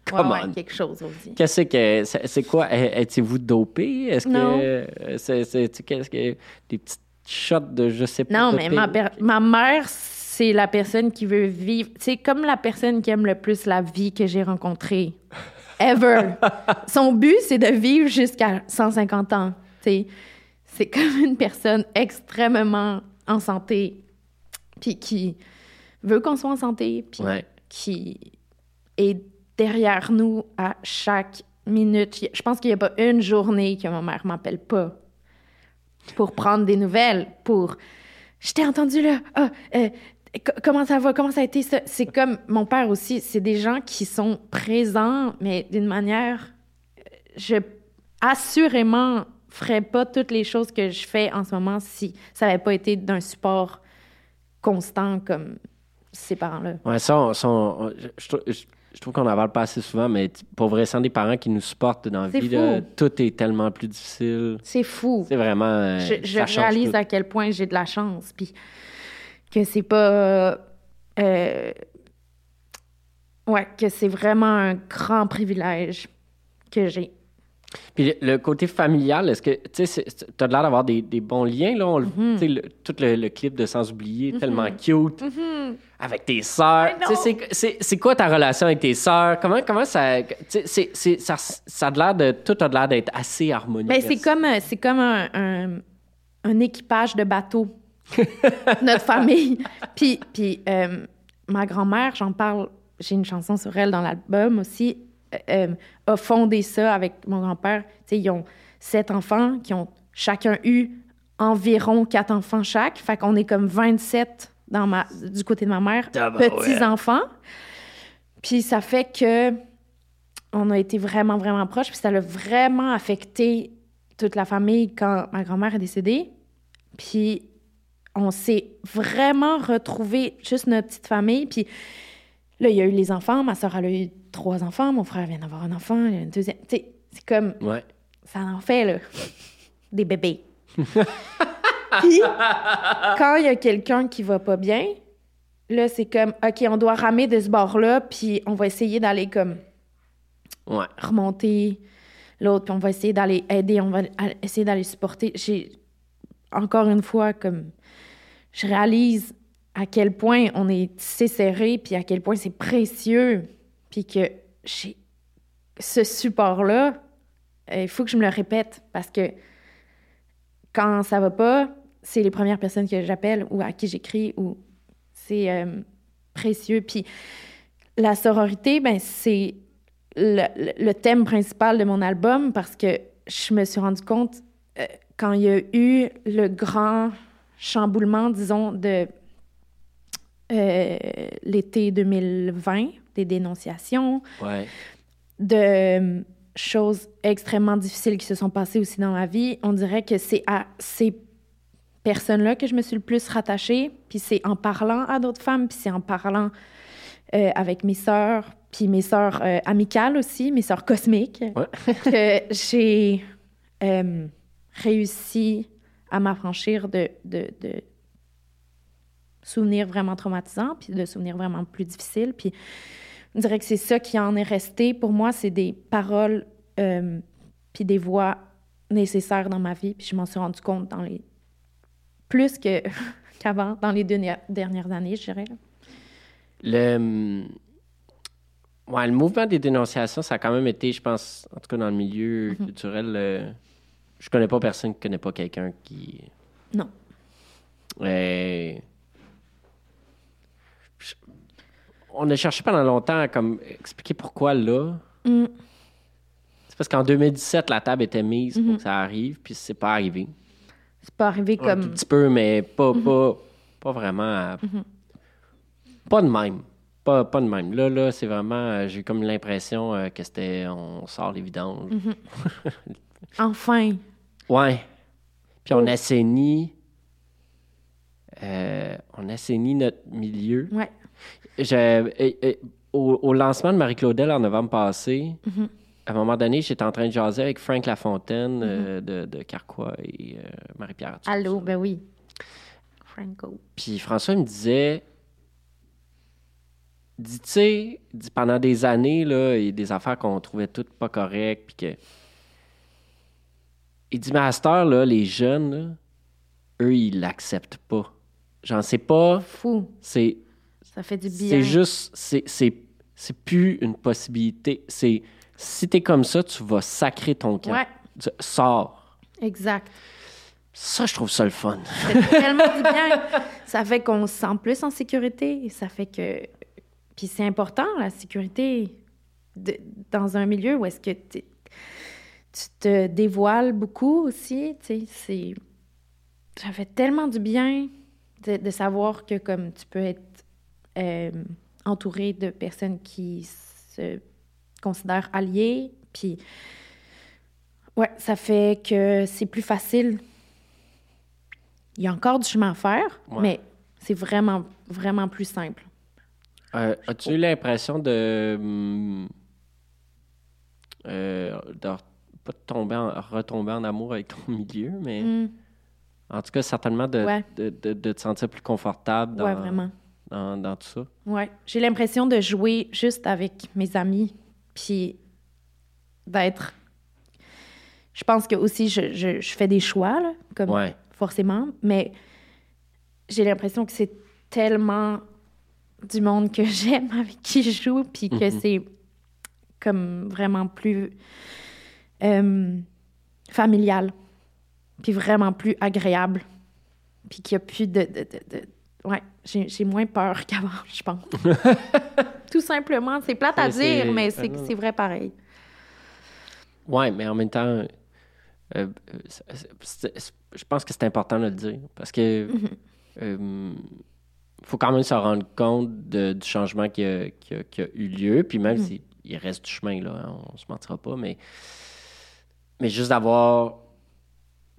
Come ouais, on. ouais, quelque chose aussi. Qu'est-ce que. C'est c'est quoi? Étiez-vous dopé? Est-ce que. euh, C'est. Qu'est-ce que. Des petites shots de je sais pas. Non, mais ma, ma mère, c'est la personne qui veut vivre. C'est comme la personne qui aime le plus la vie que j'ai rencontrée. Ever. Son but, c'est de vivre jusqu'à 150 ans. tu sais. C'est comme une personne extrêmement en santé, puis qui veut qu'on soit en santé, puis Ouais. qui est derrière nous à chaque minute. Je pense qu'il n'y a pas une journée que ma mère m'appelle pas pour prendre des nouvelles, pour je t'ai entendu là. Ah, euh, co- comment ça va? Comment ça a été ça? C'est comme mon père aussi. C'est des gens qui sont présents, mais d'une manière. Je assurément ferais pas toutes les choses que je fais en ce moment si ça n'avait pas été d'un support constant comme ces parents-là. Ouais, ça, on- ça, on- je, je trou- je- je trouve qu'on en parle pas assez souvent, mais pour vrai, sans des parents qui nous supportent dans la vie, là, fou. tout est tellement plus difficile. C'est fou. C'est vraiment. euh, je réalise tout. à quel point j'ai de la chance, puis que c'est pas... euh, ouais, que c'est vraiment un grand privilège que j'ai. Puis le, côté familial, est-ce que tu as l'air d'avoir des, des bons liens là, on le- Mm-hmm. le- tout le, le clip de Sans oublier, tellement cute, avec tes sœurs. C'est quoi ta relation avec tes sœurs? Comment comment ça, tu sais, c'est- c'est- ça, ça a l'air de tout a l'air d'être assez harmonieux. Ben, c'est comme, euh, c'est comme un, un- un équipage de bateau, notre famille. Puis, puis euh, ma grand-mère, j'en parle, j'ai une chanson sur elle dans l'album aussi, euh, euh, a fondé ça avec mon grand-père. Ils ont sept enfants qui ont chacun eu environ quatre enfants chaque. Fait qu'on est comme 27 dans ma, du côté de ma mère, Tabarouette. petits-enfants. Puis ça fait que on a été vraiment, vraiment proches. Puis ça l'a vraiment affecté toute la famille quand ma grand-mère est décédée. Puis on s'est vraiment retrouvés, juste notre petite famille. Puis là, il y a eu les enfants. Ma soeur, elle a eu trois enfants. Mon frère vient d'avoir un enfant. Il y a une deuxième. Tu sais, c'est comme. Ouais. Ça en fait, là. Des bébés. Puis, quand il y a quelqu'un qui va pas bien, là, c'est comme, OK, on doit ramer de ce bord-là, puis on va essayer d'aller comme Ouais. remonter l'autre, puis on va essayer d'aller aider, on va essayer d'aller supporter. J'ai, encore une fois, comme, je réalise à quel point on est tissé serré, puis à quel point c'est précieux, puis que j'ai ce support-là, euh, il faut que je me le répète, parce que quand ça va pas, c'est les premières personnes que j'appelle ou à qui j'écris, ou c'est euh, précieux. Puis la sororité, ben c'est le, thème principal de mon album parce que je me suis rendu compte euh, quand il y a eu le grand chamboulement, disons, de euh, l'été 2020, des dénonciations, Ouais. de euh, choses extrêmement difficiles qui se sont passées aussi dans ma vie, on dirait que c'est à ces personnes-là que je me suis le plus rattachée. Puis c'est en parlant à d'autres femmes, puis c'est en parlant euh, avec mes sœurs, puis mes sœurs euh, amicales aussi, mes sœurs cosmiques, Ouais. que j'ai euh, réussi à m'affranchir de, de, de souvenirs vraiment traumatisants, puis de souvenirs vraiment plus difficiles. Puis on dirait que c'est ça qui en est resté. Pour moi, c'est des paroles euh, puis des voix nécessaires dans ma vie. Puis je m'en suis rendu compte dans les... plus qu'avant, dans les deux dernières- années, je dirais. Le, ouais, le mouvement des dénonciations, ça a quand même été, je pense, en tout cas dans le milieu Mm-hmm. culturel, euh, je connais pas personne qui connaît pas quelqu'un qui. Non. Euh, je- on a cherché pendant longtemps à comme, expliquer pourquoi là. Mm. C'est parce qu'en 2017, la table était mise Mm-hmm. pour que ça arrive, puis c'est pas arrivé. C'est pas arrivé Un tout comme... Mm-hmm. petit peu, mais pas, pas, pas vraiment. à- Pas de même. Pas, pas de même. Là, là, c'est vraiment. euh, J'ai comme l'impression euh, que c'était. On sort les vidanges. Mm-hmm. Enfin. Ouais. Puis Oh. on assainit. euh, on assainit notre milieu. Ouais. Au, au lancement de Marie-Claudel en novembre passé, Mm-hmm. à un moment donné, j'étais en train de jaser avec Frank Lafontaine euh, de, de Carquois et euh, Marie-Pierre. tout Allô, ça. ben oui. Franco. Puis François me disait, dit, tu sais, pendant des années, là, il y a des affaires qu'on trouvait toutes pas correctes, puis que... Il dit, mais à cette heure, là, les jeunes, là, eux, ils l'acceptent pas. J'en sais pas, Fou. c'est Ça fait du bien. c'est juste, c'est- c'est c'est plus une possibilité. C'est, si t'es comme ça, tu vas sacrer ton camp. Ouais, Tu- Sors. exact. Ça, je trouve ça le fun. Ça fait tellement du bien. Ça fait qu'on se sent plus en sécurité. Ça fait que. Puis c'est important, la sécurité, de- dans un milieu où est-ce que tu te dévoiles beaucoup aussi. Tu sais, c'est. Ça fait tellement du bien de, de savoir que, comme, tu peux être euh, entouré de personnes qui se considèrent alliées. Puis. Ouais, ça fait que c'est plus facile il y a encore du chemin à faire, Ouais. mais C'est vraiment, vraiment plus simple. Euh, As-tu eu l'impression de. hum, euh, de pas de tomber en, retomber en amour avec ton milieu, mais Mm. en tout cas, certainement de, Ouais. de, de- de te sentir plus confortable dans, Ouais, vraiment. Dans, dans tout ça. Ouais. J'ai l'impression de jouer juste avec mes amis, puis d'être. Je pense que aussi, je, je, je fais des choix, là, comme Ouais. forcément, mais j'ai l'impression que c'est tellement du monde que j'aime avec qui je joue, puis que Mhm. c'est comme vraiment plus euh, familial, puis vraiment plus agréable, puis qu'il n'y a plus de... de, de- de- Ouais, j'ai moins peur qu'avant, je pense. Tout simplement, c'est plate à dire, mais c'est vrai pareil. Ouais, mais en même temps, euh, euh, je pense que c'est important de le dire parce que Mhm. euh, faut quand même se rendre compte de- du changement qui a, qui a- qui a eu lieu. Puis même Mhm. s'il il reste du chemin, là, on se mentira pas, mais, mais juste d'avoir.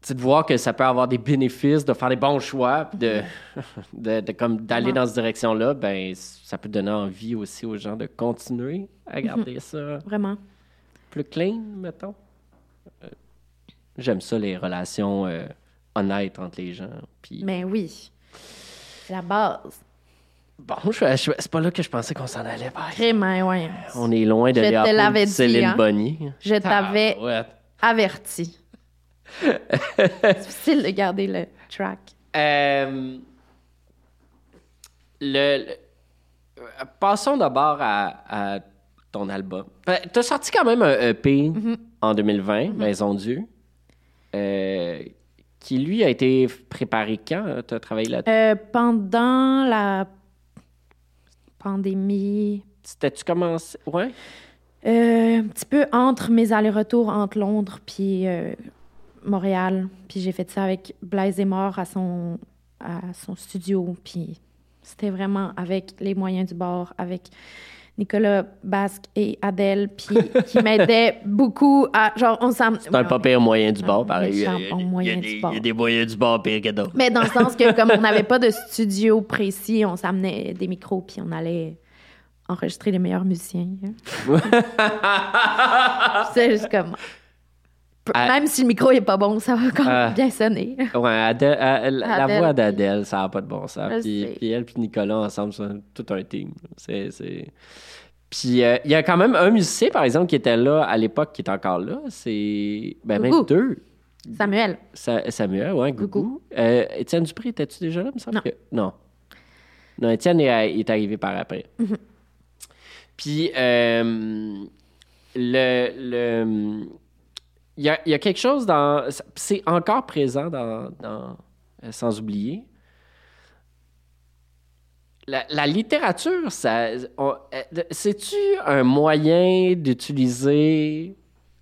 De voir que ça peut avoir des bénéfices, de faire des bons choix, puis de, de, de comme d'aller dans cette direction-là, ben ça peut donner envie aussi aux gens de continuer à garder ça Vraiment. plus clean, mettons. Euh, J'aime ça, les relations euh, honnêtes entre les gens. Puis, Mais oui, c'est la base. bon, c'est pas là que je pensais qu'on s'en allait vers. Vraiment, ouais. On est loin de Je te dit, Céline hein. Bonnier. Je t'avais averti. Difficile de garder le track. Euh, le, le- passons d'abord à, à ton album. tu as sorti quand même un EP Mm-hmm. en 2020, Maison Dieu, euh, qui lui a été préparé quand? Tu as travaillé là-dessus? Euh, pendant la pandémie, C'était-tu commencé? Ouais. euh, un petit peu entre mes allers-retours entre Londres puis Montréal, puis j'ai fait ça avec Blaise et Mort à son, à son studio, puis c'était vraiment avec les moyens du bord, avec Nicolas Basque et Adèle, puis qui m'aidaient beaucoup à... Genre, on s'am... C'est un pas pire moyen du bord, Ah, pareil. Il y, a, il y a- des, du il y a bord. des moyens du bord pire que d'autres. Mais dans le sens que, comme on n'avait pas de studio précis, on s'amenait des micros, puis on allait enregistrer les meilleurs musiciens. C'est juste comme. Même si le micro est pas bon, ça va quand même Ah. bien sonner. Ouais, Adèle- euh, la Adèle, voix d'Adèle, ça n'a pas de bon sens. Puis, puis elle puis Nicolas ensemble, c'est tout un team. C'est, Puis euh, il y a quand même un musicien, par exemple, qui était là à l'époque, qui est encore là. C'est. Ben, même Gougou. deux. Samuel. Sa- Samuel, ouais, Gougou. Euh, Étienne Dupré, étais-tu déjà là, me semble Non. que- Non. Non, Étienne est, est arrivé par après. Mhm. Puis, euh, le. le il y, a, il y a quelque chose dans. C'est encore présent dans, dans euh, Sans oublier. La, la littérature, ça, euh, c'est-tu un moyen d'utiliser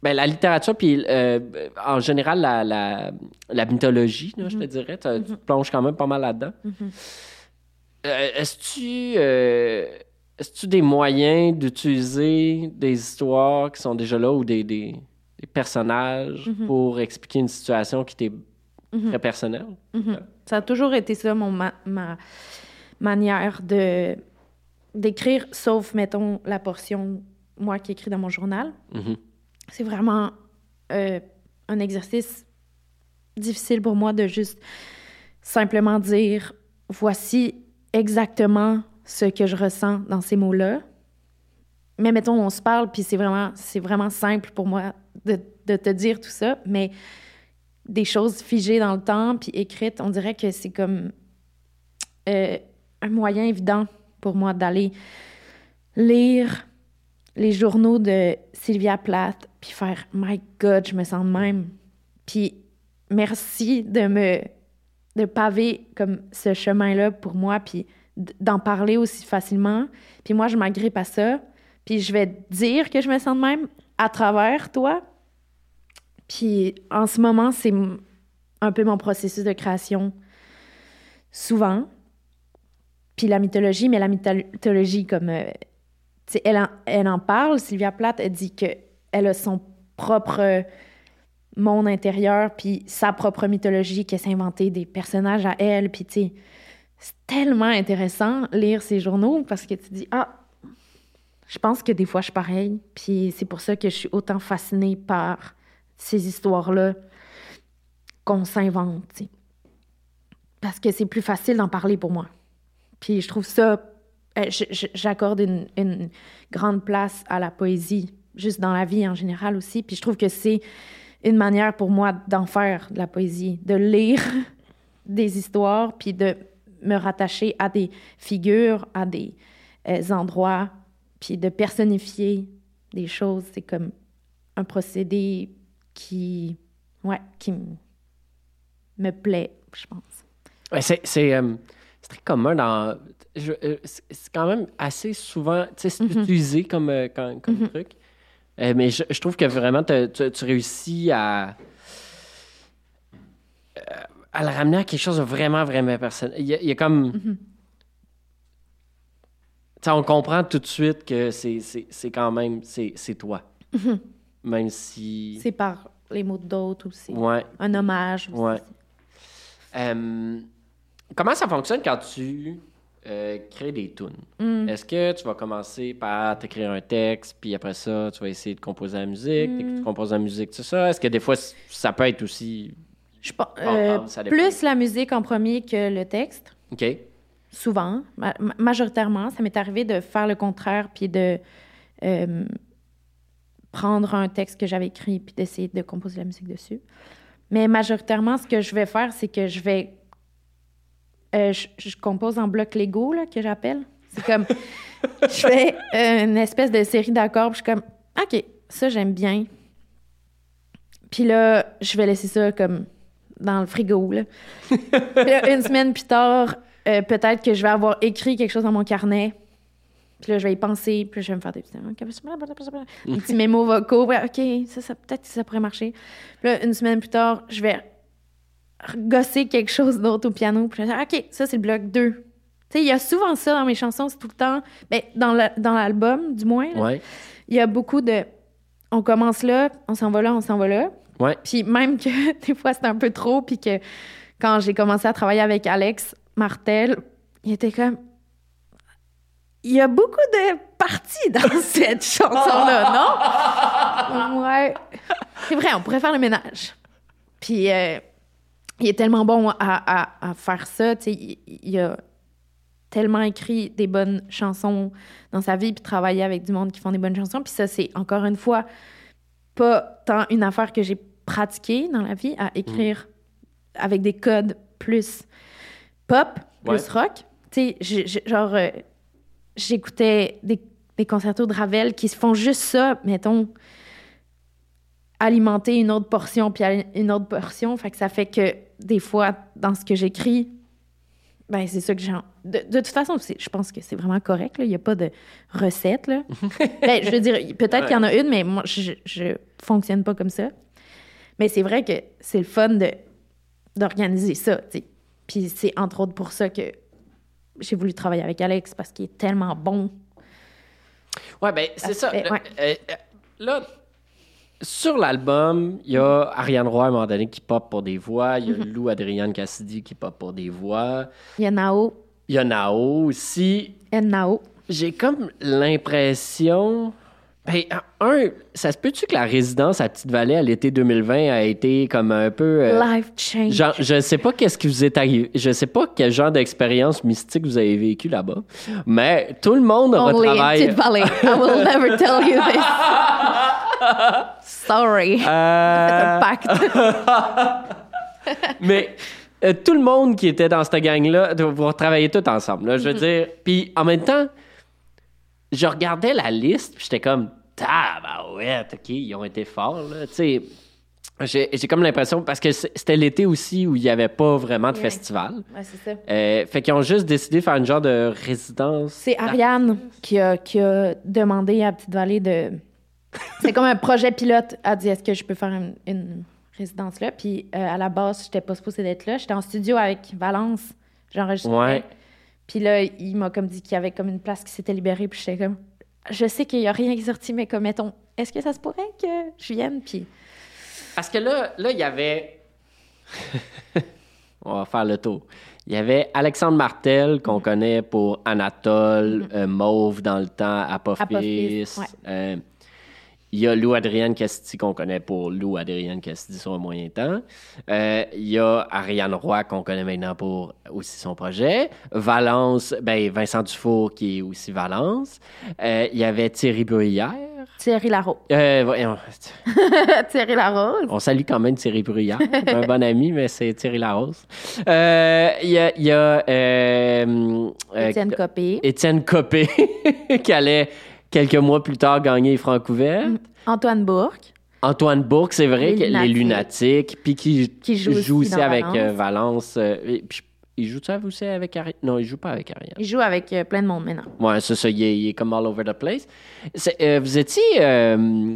ben, la littérature, puis euh, en général, la, la, la mythologie, là, je te dirais, tu tu te plonges quand même pas mal là-dedans. Euh, Est-ce-tu euh, est-ce-tu des moyens d'utiliser des histoires qui sont déjà là ou des, des, des personnages pour expliquer une situation qui t'est très personnelle? Mhm. Ça a toujours été ça, mon ma, ma manière de d'écrire, sauf, mettons, la portion, moi, qui écris dans mon journal. Mhm. C'est vraiment euh, un exercice difficile pour moi de juste simplement dire voici exactement ce que je ressens dans ces mots-là. Mais mettons, on se parle, puis c'est vraiment, c'est vraiment simple pour moi de, te dire tout ça, mais des choses figées dans le temps, puis écrites, on dirait que c'est comme euh, un moyen évident pour moi d'aller lire les journaux de Sylvia Plath, puis faire « My God, je me sens de même ». Puis merci de me de paver comme ce chemin-là pour moi, puis d'en parler aussi facilement. Puis moi, je m'agrippe à ça, puis je vais dire que je me sens de même à travers toi. Puis en ce moment, c'est un peu mon processus de création, souvent. Puis la mythologie, mais la mythologie comme... euh, elle, en, elle en parle, Sylvia Plath, elle dit que elle a son propre monde intérieur, puis sa propre mythologie, qu'elle s'est inventée des personnages à elle, puis tu c'est tellement intéressant lire ces journaux parce que tu dis ah je pense que des fois je suis pareil puis c'est pour ça que je suis autant fascinée par ces histoires là qu'on s'invente parce que c'est plus facile d'en parler pour moi. Puis je trouve ça euh, j'accorde une, une grande place à la poésie juste dans la vie en général aussi. Puis je trouve que c'est une manière pour moi d'en faire de la poésie de lire des histoires puis de me rattacher à des figures, à des euh, endroits, puis de personnifier des choses. C'est comme un procédé qui, ouais, qui me plaît, je pense. Ouais, c'est, c'est, euh, c'est très commun dans. je- euh, c'est, quand même assez souvent. Tu sais, c'est Mhm. utilisé comme, euh, comme, comme truc. Euh, mais je, je trouve que vraiment, tu, tu réussis à. à le ramener à quelque chose de vraiment, vraiment personnel. Il y a, il y a comme. Mhm. Tu sais, on comprend tout de suite que c'est, c'est, c'est quand même. C'est, c'est toi. Même si. C'est par les mots d'autres aussi. Ouais. Un hommage aussi. Ouais. Euh, comment ça fonctionne quand tu euh, crées des tunes? Mm. Est-ce que tu vas commencer par t'écrire un texte, puis après ça, tu vas essayer de composer la musique, Mm. tu composes la musique, c'est ça? Est-ce que des fois, ça peut être aussi... Je pense, euh, plus la musique en premier que le texte. OK. souvent, ma- ma- majoritairement, ça m'est arrivé de faire le contraire puis de euh, prendre un texte que j'avais écrit puis d'essayer de composer la musique dessus. Mais majoritairement, ce que je vais faire, c'est que je vais. euh, je, je compose en bloc Lego, là, que j'appelle. C'est comme. je fais euh, une espèce de série d'accords, puis je suis comme. OK, ça, j'aime bien. Puis là, je vais laisser ça comme dans le frigo, là. Puis là, une semaine plus tard, euh, peut-être que je vais avoir écrit quelque chose dans mon carnet. Puis là, je vais y penser. Puis je vais me faire des petits, des petits mémos vocaux. OK, ça, ça peut-être que ça pourrait marcher. Puis là, une semaine plus tard, je vais gosser quelque chose d'autre au piano. Puis je vais dire, OK, ça, c'est le bloc 2. Tu sais, il y a souvent ça dans mes chansons, c'est tout le temps. Ben, dans la- dans l'album, du moins, Ouais. il y a beaucoup de. On commence là, on s'en va là, on s'en va là. Ouais. Puis même que des fois, c'était un peu trop, puis que quand j'ai commencé à travailler avec Alex Martel, il était comme. Il y a beaucoup de parties dans cette chanson-là, non? Ouais. C'est vrai, on pourrait faire le ménage. Puis euh, il est tellement bon à, à- à faire ça, tu sais, il, il a tellement écrit des bonnes chansons dans sa vie, puis travaillé avec du monde qui font des bonnes chansons. Puis ça, c'est encore une fois pas tant une affaire que j'ai pratiquée dans la vie à écrire avec des codes plus pop, plus Ouais. rock. Tu sais, genre, euh, j'écoutais des, des concertos de Ravel qui se font juste ça, mettons, alimenter une autre portion, puis une autre portion. Fait que ça fait que des fois, dans ce que j'écris, ben c'est ça que j'ai. De, de toute façon, je pense que c'est vraiment correct. là. Il n'y a pas de recette. Là. ben, je veux dire, peut-être qu'il y en a une, mais moi, je, je fonctionne pas comme ça. Mais c'est vrai que c'est le fun de d'organiser ça. Puis c'est entre autres pour ça que j'ai voulu travailler avec Alex parce qu'il est tellement bon. Ouais, ben, c'est ça. Parfait, Le- ouais. euh, euh, là, sur l'album, il y a Ariane Roy à un moment donné qui pop pour des voix. Il y a Mm-hmm. Lou Adrienne Cassidy qui pop pour des voix. Il y a Nao, Il y a Nao aussi. et Nao. J'ai comme l'impression. Ben, un, ça se peut-tu que la résidence à Petite-Vallée à l'été 2020 a été comme un peu. euh, Life change. genre, je sais pas qu'est-ce qui vous est arrivé. Je sais pas quel genre d'expérience mystique vous avez vécu là-bas. Mais tout le monde Only in retravaille. Petite Valley. I will never tell you this. Sorry. Euh, un pacte. mais euh, tout le monde qui était dans cette gang-là, vous travaillez tous ensemble. Là, je veux Mm-hmm. dire. Puis en même temps, je regardais la liste, puis j'étais comme, ah, bah ouais, OK, ils ont été forts, là. Tu sais, j'ai j'ai comme l'impression, parce que c'était l'été aussi où il n'y avait pas vraiment de Ouais. festival. Ouais, c'est ça. Euh, fait qu'ils ont juste décidé de faire une genre de résidence. C'est Ariane qui a, qui a demandé à Petite Vallée de. C'est comme un projet pilote. Elle a dit est-ce que je peux faire une, une résidence là? Puis euh, à la base, j'étais pas supposée d'être là. J'étais en studio avec Valence. J'enregistrais. Ouais. Puis là, il m'a comme dit qu'il y avait comme une place qui s'était libérée. Puis j'étais comme. Je sais qu'il y a rien qui est sorti, mais comme mettons, est-ce que ça se pourrait que je vienne? Puis. Parce que là, là, il y avait. On va faire le tour. Il y avait Alexandre Martel, qu'on connaît pour Anatole, euh, Mauve dans le temps, Apophis. Apophis, ouais. Euh, il y a Lou Adrienne Casti qu'on connaît pour Lou Adrienne Casti sur un moyen temps. Euh, il y a Ariane Roy qu'on connaît maintenant pour aussi son projet. Valence, ben Vincent Dufour qui est aussi Valence. Euh, il y avait Thierry Bruyère. Thierry Larose. Euh, voyons, Thierry Larose. on salue quand même Thierry Bruyère, un bon ami, mais c'est Thierry Larose. Euh, Il y a, y a Étienne Copé. Étienne Copé qui allait quelques mois plus tard gagner Franck Ouvert. Antoine Bourque. Antoine Bourque, c'est vrai, Les que les Lunatiques. lunatiques, puis qui, Qui joue joue aussi avec Valence. euh, Valence. euh, et puis, il joue ça aussi avec Ariane? Non, il joue pas avec Ariane. Il joue avec euh, plein de monde maintenant. Ouais, c'est ça, il est, il est comme all over the place. Euh, vous étiez, euh,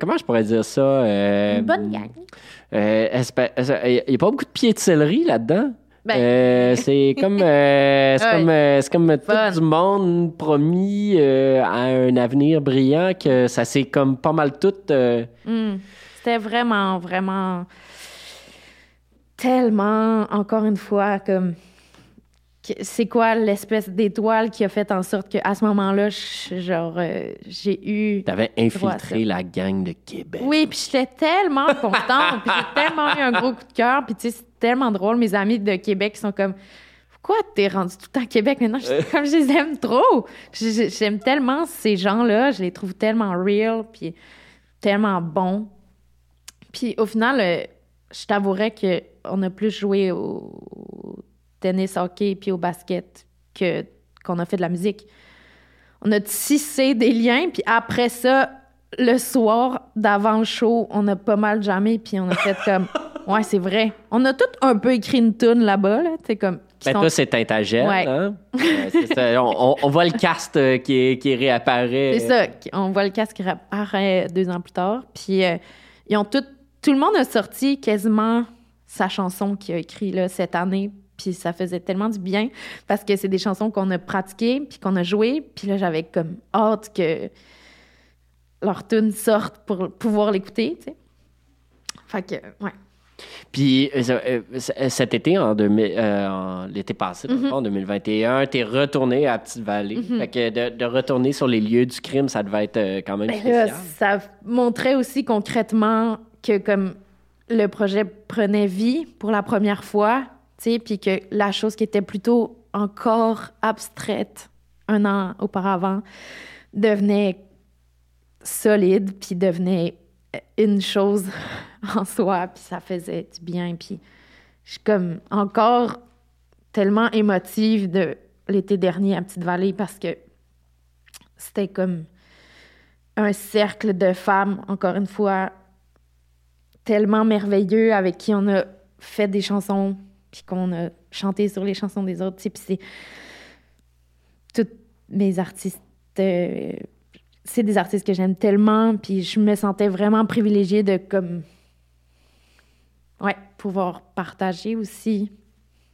comment je pourrais dire ça? Une bonne gang. Il n'y a pas beaucoup de pieds de céleri là-dedans? Ben. Euh, c'est comme, euh, c'est Ouais. comme, euh, c'est comme Fun. tout du monde promis à un avenir brillant que ça s'est comme pas mal tout. Hmm. C'était vraiment, vraiment tellement, encore une fois, comme. C'est quoi l'espèce d'étoile qui a fait en sorte qu'à ce moment-là, genre, euh, j'ai eu. T'avais infiltré la gang de Québec. Oui, puis j'étais tellement contente, puis j'ai tellement eu un gros coup de cœur, puis tu sais, c'est tellement drôle. Mes amis de Québec sont comme. Pourquoi t'es rendu tout le temps à Québec maintenant? Je comme je les aime trop. J'aime tellement ces gens-là, je les trouve tellement real, puis tellement bons. Puis au final, euh, je t'avouerais que on a plus joué au tennis, hockey, puis au basket que qu'on a fait de la musique. On a tissé des liens, puis après ça, le soir d'avant le show, on a pas mal jamais, puis on a fait comme ouais, c'est vrai. On a tout un peu écrit une tune là-bas, là, tu sais comme Ben, sont- toi, c'est Tintagel, Ouais. hein? C'est. On, on- on voit le cast euh, qui, qui réapparaît. C'est ça. On voit le casque qui apparaît deux ans plus tard. Puis euh, ils ont tout, tout le monde a sorti quasiment sa chanson qu'il a écrite là, cette année. Puis ça faisait tellement du bien parce que c'est des chansons qu'on a pratiquées puis qu'on a jouées. Puis là, j'avais comme hâte que leur tune sorte pour pouvoir l'écouter, tu sais. Fait que, ouais. Puis euh, euh, cet été, en, 2000, euh, l'été passé, fond, en 2021, t'es retourné à Petite-Vallée. Fait que de, de retourner sur les lieux du crime, ça devait être euh, quand même Ben là, spécial. ça montrait aussi concrètement que comme le projet prenait vie pour la première fois, puis que la chose qui était plutôt encore abstraite un an auparavant devenait solide, puis devenait une chose en soi, puis ça faisait du bien, puis je suis comme encore tellement émotive de l'été dernier à Petite-Vallée parce que c'était comme un cercle de femmes, encore une fois, tellement merveilleux avec qui on a fait des chansons, puis qu'on a chanté sur les chansons des autres. Puis c'est. Toutes mes artistes. euh, c'est des artistes que j'aime tellement, puis je me sentais vraiment privilégiée de, comme. Ouais, pouvoir partager aussi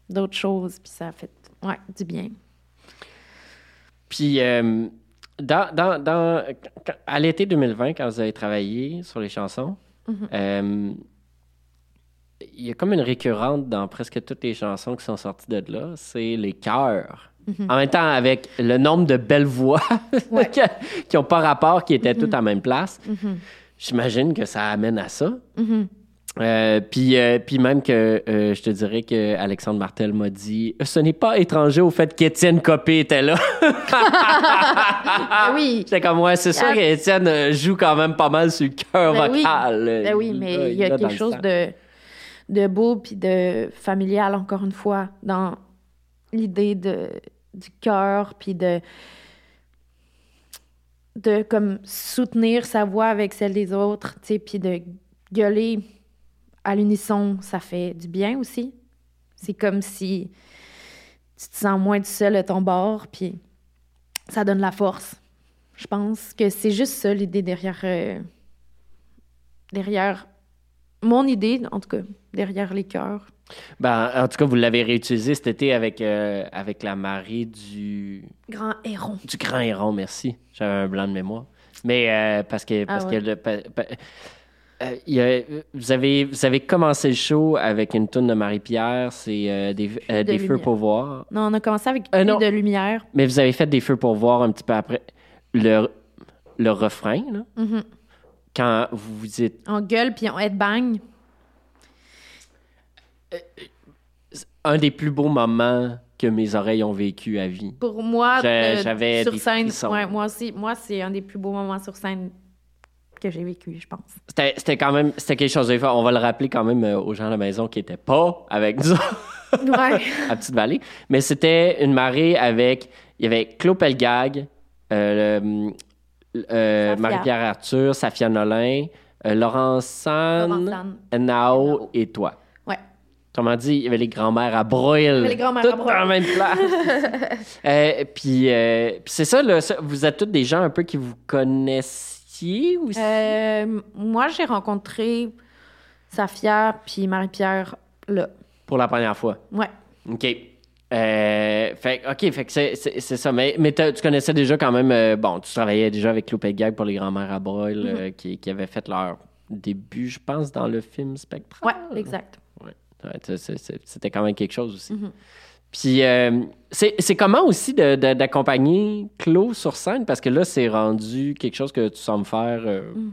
d'autres choses, puis ça a fait, ouais, du bien. Puis, euh, dans, dans, dans- à l'été 2020, quand vous avez travaillé sur les chansons, Mm-hmm. euh, il y a comme une récurrente dans presque toutes les chansons qui sont sorties de là, c'est les chœurs. Mm-hmm. En même temps, avec le nombre de belles voix Ouais. qui n'ont pas rapport, qui étaient Mm-hmm. toutes à la même place, j'imagine que ça amène à ça. Euh, puis, euh, puis même que euh, je te dirais que Alexandre Martel m'a dit ce n'est pas étranger au fait qu'Étienne Copé était là. Ah oui, J'étais comme ouais, c'est sûr Ah. qu'Étienne joue quand même pas mal sur le cœur Ben oui. vocal. Ben oui, mais il y a quelque chose de, de beau puis de familial, encore une fois, dans l'idée de, du cœur puis de, de comme soutenir sa voix avec celle des autres, tu sais, puis de gueuler à l'unisson, ça fait du bien aussi. C'est comme si tu te sens moins tout seul à ton bord, puis ça donne la force. Je pense que c'est juste ça l'idée derrière, euh, derrière mon idée, en tout cas, derrière les cœurs. Ben, en tout cas, vous l'avez réutilisé cet été avec, euh, avec la marée du, Grand héron. du Grand Héron, merci. J'avais un blanc de mémoire. Mais euh, parce que, parce Ah que ouais. le, pa- pa- Euh, il y a- vous, avez, vous avez commencé le show avec une tune de Marie-Pierre, c'est des, de des feux pour voir. Non, on a commencé avec non. de lumière. Mais vous avez fait des feux pour voir un petit peu après. Le, le refrain, là, Mhm. Quand vous vous dites. On gueule puis on headbang. Un des plus beaux moments que mes oreilles ont vécu à vie. Pour moi, euh, j'avais sur des scène, ouais, moi aussi, moi c'est un des plus beaux moments sur scène que j'ai vécu, je pense. C'était c'était quand même c'était quelque chose de fort. On va le rappeler quand même euh, aux gens à la maison qui n'étaient pas avec nous Ouais. à Petite-Vallée. Mais c'était une marée avec. Il y avait Claude Pelgag, euh, le- euh. Marie-Pierre Arthur, Safia Nolin, euh, Laurent San. Nao et toi. Ouais. Autrement dit, il y avait les grands-mères à broil. les grands-mères Toutes à broil. en même place. Euh, puis c'est ça, là, ça, vous êtes tous des gens un peu qui vous connaissiez aussi? Moi, j'ai rencontré Safia puis Marie-Pierre là. Pour la première fois? Ouais. OK. Euh, fait, OK, fait que c'est, ça. Mais, mais tu connaissais déjà quand même. euh, bon, tu travaillais déjà avec Claude Gag pour les grands-mères à broil Mm-hmm. euh, qui, qui avaient fait leur début, je pense, dans le film Spectral. Ouais, exact. Ouais. Ouais, c'était quand même quelque chose aussi. Mhm. Puis, euh, c'est, c'est comment aussi d'accompagner Claude sur scène? Parce que là, c'est rendu quelque chose que tu sembles faire. Mm.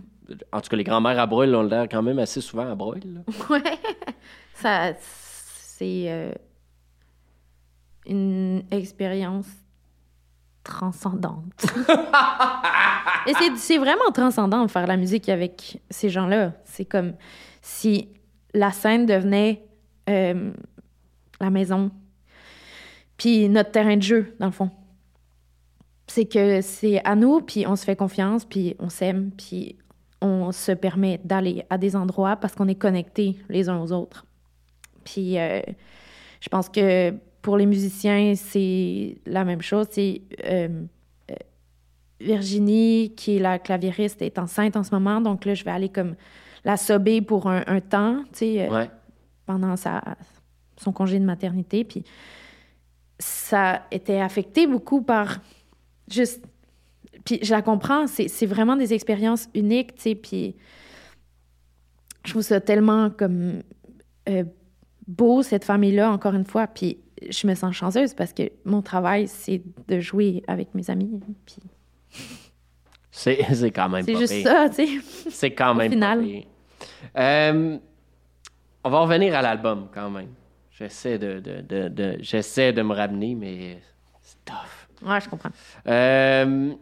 En tout cas, les grands-mères à broil ont l'air quand même assez souvent à broil. Ouais. Ça, c'est une expérience transcendante. Et c'est, c'est vraiment transcendant de faire la musique avec ces gens-là. C'est comme si la scène devenait euh, la maison, puis notre terrain de jeu, dans le fond. C'est que c'est à nous, puis on se fait confiance, puis on s'aime, puis on se permet d'aller à des endroits parce qu'on est connectés les uns aux autres. Puis euh, je pense que pour les musiciens, c'est la même chose. C'est euh, euh, Virginie, qui est la claviériste, est enceinte en ce moment, donc là, je vais aller comme la sober pour un, un temps, tu sais, euh, Ouais. pendant sa, son congé de maternité. Puis ça était affecté beaucoup par juste. Puis je la comprends, c'est c'est vraiment des expériences uniques, tu sais. Puis je trouve ça tellement comme euh, beau, cette famille-là, encore une fois. Puis je me sens chanceuse parce que mon travail, c'est de jouer avec mes amis. Puis C'est, quand même c'est juste pire. ça, tu sais. C'est quand même final. Euh, on va revenir à l'album quand même. J'essaie de, de, de, de- j'essaie de me ramener, mais c'est tough. Ouais, je comprends. Euh,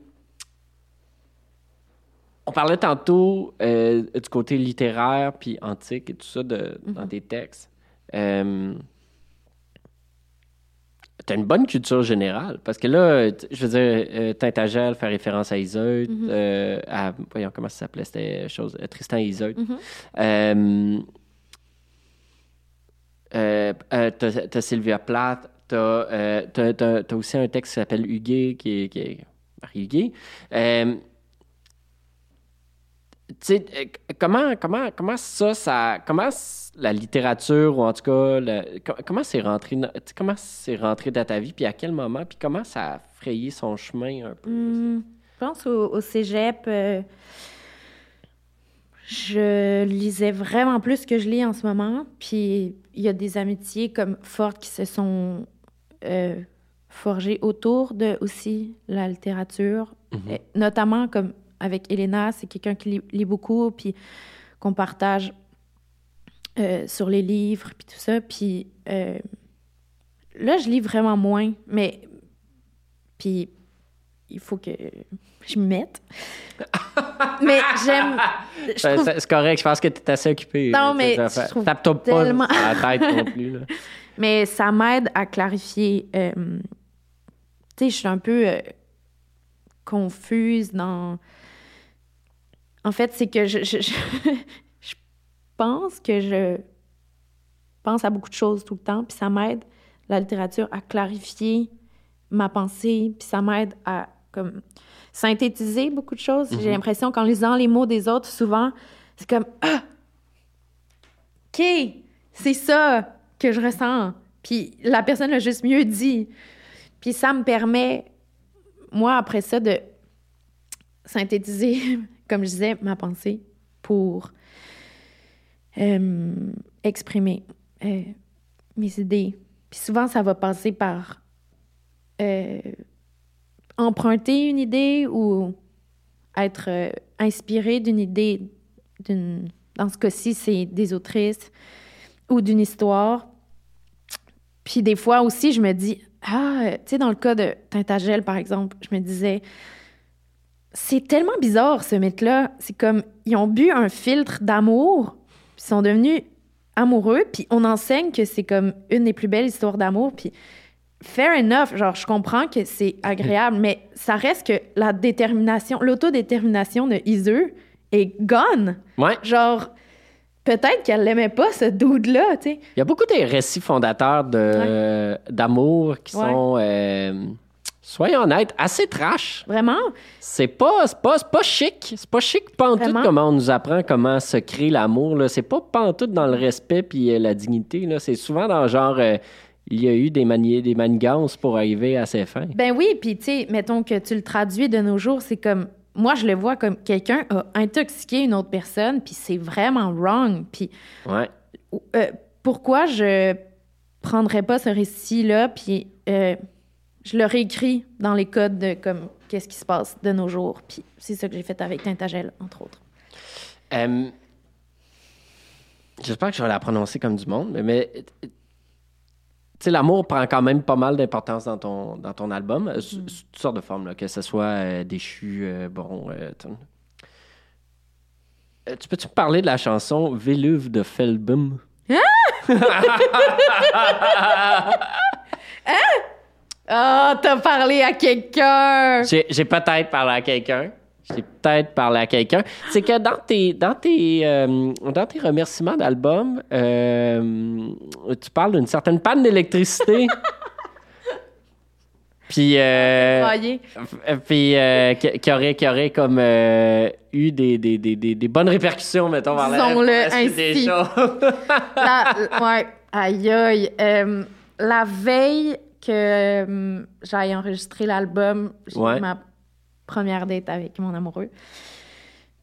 on parlait tantôt euh, du côté littéraire puis antique et tout ça de, dans tes textes. Euh, T'as une bonne culture générale parce que là, je veux dire, euh, Tintagel fait référence à Iseut, euh, à voyons comment ça s'appelait, c'était chose euh, Tristan et Iseut. Mhm. Euh, euh, euh, t'as, Sylvia Plath, t'as, euh, t'as aussi un texte qui s'appelle Huguet, qui est, qui est Marie Huguet. Tu sais, euh, comment, comment, comment ça, ça, comment la littérature, ou en tout cas, le- co- comment c'est rentré, comment c'est rentré dans ta vie, puis à quel moment, puis comment ça a frayé son chemin un peu? Hmm, je pense au, au cégep, euh, je lisais vraiment plus que je lis en ce moment. Puis il y a des amitiés comme fortes qui se sont euh, forgées autour de aussi la littérature. Et notamment comme avec Elena, c'est quelqu'un qui lit, lit beaucoup, puis qu'on partage euh, sur les livres, puis tout ça. Puis euh, là, je lis vraiment moins, mais puis il faut que je m'y mette. mais j'aime. trouve- c'est, correct, je pense que tu es assez occupé. Non, là, mais Tape-toi pas tellement- à la tête non plus. Là. Mais ça m'aide à clarifier. euh, tu sais, je suis un peu euh, confuse dans. En fait, c'est que je, je, je, je pense que je pense à beaucoup de choses tout le temps, puis ça m'aide, la littérature, à clarifier ma pensée, puis ça m'aide à comme synthétiser beaucoup de choses. J'ai l'impression qu'en lisant les mots des autres, souvent, c'est comme ah, OK, c'est ça que je ressens. Puis la personne l'a juste mieux dit. Puis ça me permet, moi, après ça, de synthétiser, comme je disais, ma pensée pour euh, exprimer euh, mes idées. Puis souvent, ça va passer par euh, emprunter une idée ou être inspiré d'une idée, d'une, dans ce cas-ci, c'est des autrices ou d'une histoire. Puis des fois aussi, je me dis, ah, tu sais, dans le cas de Tintagel, par exemple, je me disais, c'est tellement bizarre, ce mythe-là. C'est comme, ils ont bu un filtre d'amour, puis ils sont devenus amoureux, puis on enseigne que c'est comme une des plus belles histoires d'amour, puis fair enough, genre, je comprends que c'est agréable, mais ça reste que la détermination, l'autodétermination de Iser est gone. Ouais. Genre, peut-être qu'elle l'aimait pas, ce dude-là, tu sais. Il y a beaucoup de récits fondateurs de, d'amour qui Ouais. sont, euh, soyons honnêtes, assez trash. Vraiment? C'est pas, pas, c'est pas chic. C'est pas chic pantoute comment on nous apprend comment se crée l'amour. C'est pas pantoute dans le respect puis euh, la dignité. C'est souvent dans genre... euh, il y a eu des, mani- des manigances pour arriver à ses fins. Ben oui, puis tu sais, mettons que tu le traduis de nos jours, c'est comme moi je le vois comme quelqu'un a intoxiqué une autre personne, puis c'est vraiment wrong. Puis Ouais. euh, pourquoi je prendrais pas ce récit-là, puis euh, je le réécris dans les codes de comme qu'est-ce qui se passe de nos jours. Puis c'est ça que j'ai fait avec Tintagel, entre autres. Euh, J'espère que je vais la prononcer comme du monde, mais, mais, tu sais, l'amour prend quand même pas mal d'importance dans ton, dans ton album, euh, sous, sous toutes sortes de formes, là, que ce soit euh, déchu, euh, bon. euh, Euh, tu peux-tu me parler de la chanson Véluve de Felbum? Ah, t'as parlé à quelqu'un! J'ai peut-être parlé à quelqu'un. J'ai peut-être parlé à quelqu'un. C'est que dans tes, dans tes, euh, dans tes remerciements d'album, euh, tu parles d'une certaine panne d'électricité. Puis, euh, Voyez. f- puis euh, qui, aurait, qui aurait comme euh, eu des, des, des, des, des bonnes répercussions, mettons, vers la des ainsi. choses. La- ouais, aïe aïe. Euh, la veille que euh, j'aille enregistrer l'album, j'ai Ouais. ma première date avec mon amoureux.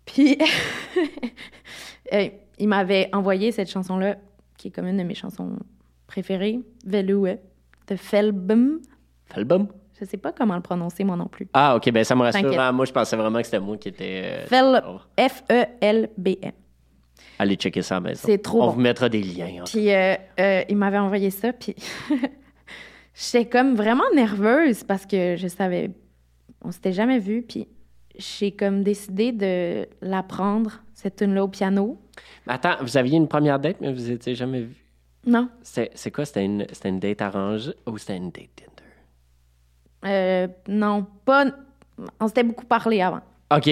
Puis, euh, il m'avait envoyé cette chanson-là, qui est comme une de mes chansons préférées, Veloue, de Felbum. Felbum? Je sais pas comment le prononcer, moi non plus. Ah, OK, ben ça me rassure. Ah, moi, je pensais vraiment que c'était moi qui étais... euh, Fel- oh. F-E-L-B-M. Allez checker ça à la maison. C'est trop On bon. vous mettra des liens. hein. Puis euh, euh, il m'avait envoyé ça, puis j'étais comme vraiment nerveuse parce que je savais, on s'était jamais vu, puis j'ai comme décidé de l'apprendre, cette tune-là au piano. Mais Attends, vous aviez une première date, mais vous étiez jamais vu? Non, C'est quoi? C'était une, c'était une date arrangée ou c'était une date Tinder? euh, non, pas. On s'était beaucoup parlé avant. OK.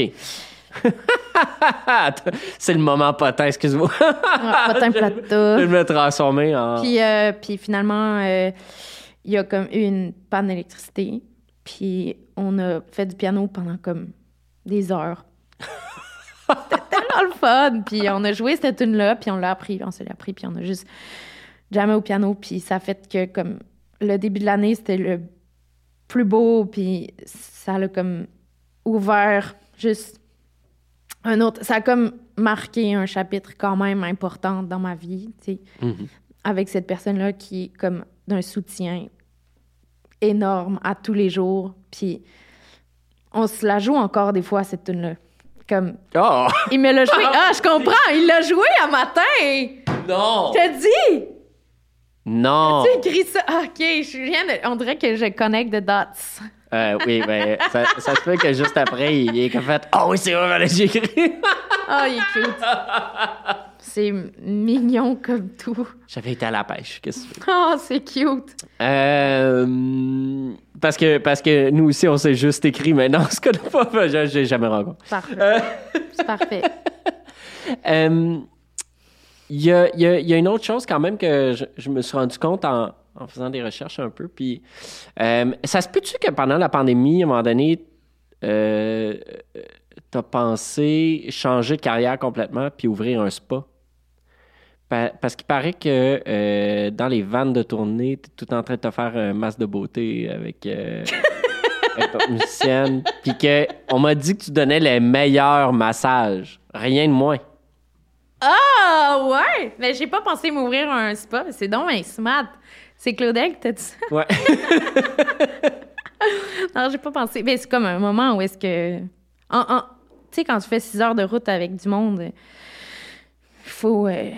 c'est le moment potin, excuse-moi. Ouais, Potin Je plata. vais me transformer en... Puis, euh, puis finalement, euh, il y a comme eu une panne d'électricité. Puis on a fait du piano pendant comme des heures. C'était tellement le fun. Puis on a joué cette tune-là, puis on l'a appris, on se l'a appris, puis on a juste jamais au piano. Puis ça a fait que comme le début de l'année, c'était le plus beau, puis ça l'a comme ouvert juste un autre... Ça a comme marqué un chapitre quand même important dans ma vie, tu sais Mhm. avec cette personne-là qui est comme d'un soutien énorme à tous les jours. Puis on se la joue encore des fois, cette tune-là. Comme, Oh! il me l'a joué. Ah, je comprends, il l'a joué à matin. Non! T'as dit? Non! Tu écrit ça? Ah, OK, je viens de... On dirait que je connecte the dots. Euh, oui, ben, ça, ça se fait que juste après, il est comme fait « Oh oui, c'est vrai, j'ai écrit! Ah, il est cute. C'est mignon comme tout. » J'avais été à la pêche, qu'est-ce que tu? Ah, c'est cute. Euh, parce, que, parce que nous aussi, on s'est juste écrit, mais non, ce qu'on n'a pas fait, je- j'ai jamais rencontré. Parfait. C'est parfait. Euh, Il y, a, il y a- il y a une autre chose quand même que je, je me suis rendu compte en, en faisant des recherches un peu. Puis, euh, ça se peut-tu que pendant la pandémie, à un moment donné, euh, tu as pensé changer de carrière complètement puis ouvrir un spa? Pa- parce qu'il paraît que euh, dans les vannes de tournée, tu es tout en train de te faire un masque de beauté avec, euh, avec ton musicienne. Puis qu'on m'a dit que tu donnais les meilleurs massages. Rien de moins. Ah, ouais! Mais j'ai pas pensé m'ouvrir un spa. mais C'est donc un smart. C'est Claudel qui t'a dit ça? Ouais. Non, j'ai pas pensé. Mais c'est comme un moment où est-ce que. en- en- Tu sais, quand tu fais six heures de route avec du monde, il faut. euh,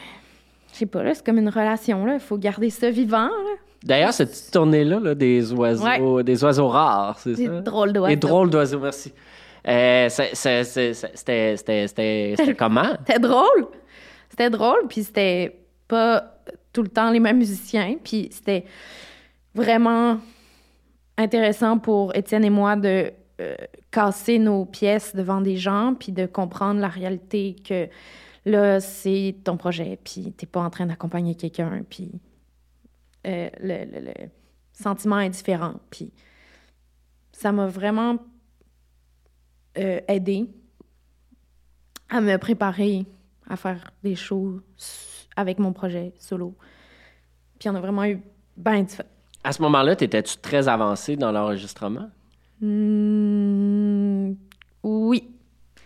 Je sais pas, là, c'est comme une relation, là. Il faut garder ça vivant, là. D'ailleurs, cette petite tournée-là, là, des oiseaux, des oiseaux rares, c'est Des ça? drôles d'oiseaux. Des drôles d'oiseaux, merci. Euh, c'était comment? C'était drôle. C'était drôle, puis c'était pas tout le temps les mêmes musiciens, puis c'était vraiment intéressant pour Étienne et moi de euh, casser nos pièces devant des gens, puis de comprendre la réalité que là, c'est ton projet, puis t'es pas en train d'accompagner quelqu'un, puis euh, le, le- le sentiment est différent, puis ça m'a vraiment euh, aidé à me préparer à faire des shows avec mon projet solo. Puis on a vraiment eu ben du fun. À ce moment-là, étais-tu très avancé dans l'enregistrement? Hmm, oui.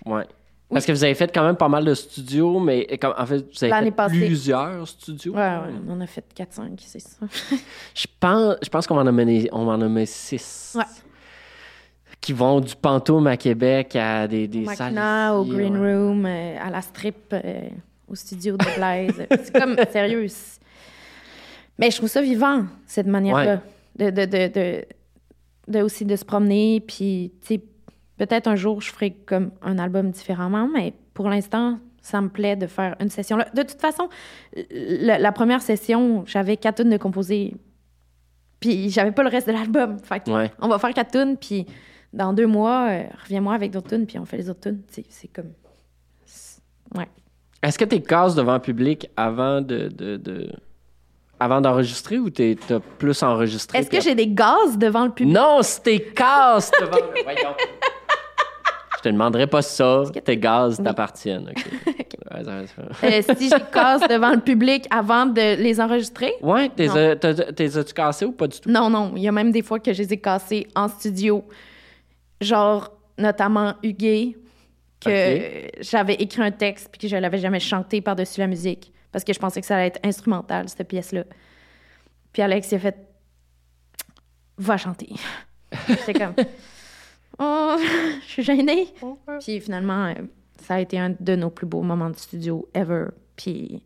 Ouais. Parce que vous avez fait quand même pas mal de studios, mais comme- en fait, vous avez fait passée. plusieurs studios. Ouais, ouais, on en a fait 4-5, c'est ça. Je pense, je pense qu'on en a mené, on en a mené six. Ouais. Qui vont du Pantôme à Québec à des, des Au salles. Machina, au ici, Green ouais. Room, euh, à la strip, euh, au studio de Blaise. c'est comme, sérieux. Mais je trouve ça vivant, cette manière-là. De, de, de, de, de aussi de se promener, puis, tu sais, peut-être un jour, je ferai comme un album différemment, mais pour l'instant, ça me plaît de faire une session là. De toute façon, la, la première session, j'avais quatre tunes de composer, puis j'avais pas le reste de l'album. Fait que Ouais. on va faire quatre tunes, puis dans deux mois, euh, reviens-moi avec d'autres tunes, puis on fait les autres tunes. C'est comme. Ouais. Est-ce que tu casses devant le public avant de, de, de- avant d'enregistrer ou t'es- t'as plus enregistré? Est-ce que j'ai des gaz devant le public? Non, c'est tes casses devant le... Voyons. Je te demanderai pas ça. Tes gaz Oui. t'appartiennent. Ouais, Euh, si j'ai casse devant le public avant de les enregistrer? Ouais, t'es as-tu cassé ou pas du tout? Non, non. Il y a même des fois que je les ai cassés en studio. Genre, notamment Huguet, que j'avais écrit un texte puis que je l'avais jamais chanté par-dessus la musique parce que je pensais que ça allait être instrumental, cette pièce-là. Puis Alex, il a fait Va chanter. J'étais comme Oh, je suis gênée. Puis finalement, euh, ça a été un de nos plus beaux moments de studio ever. Puis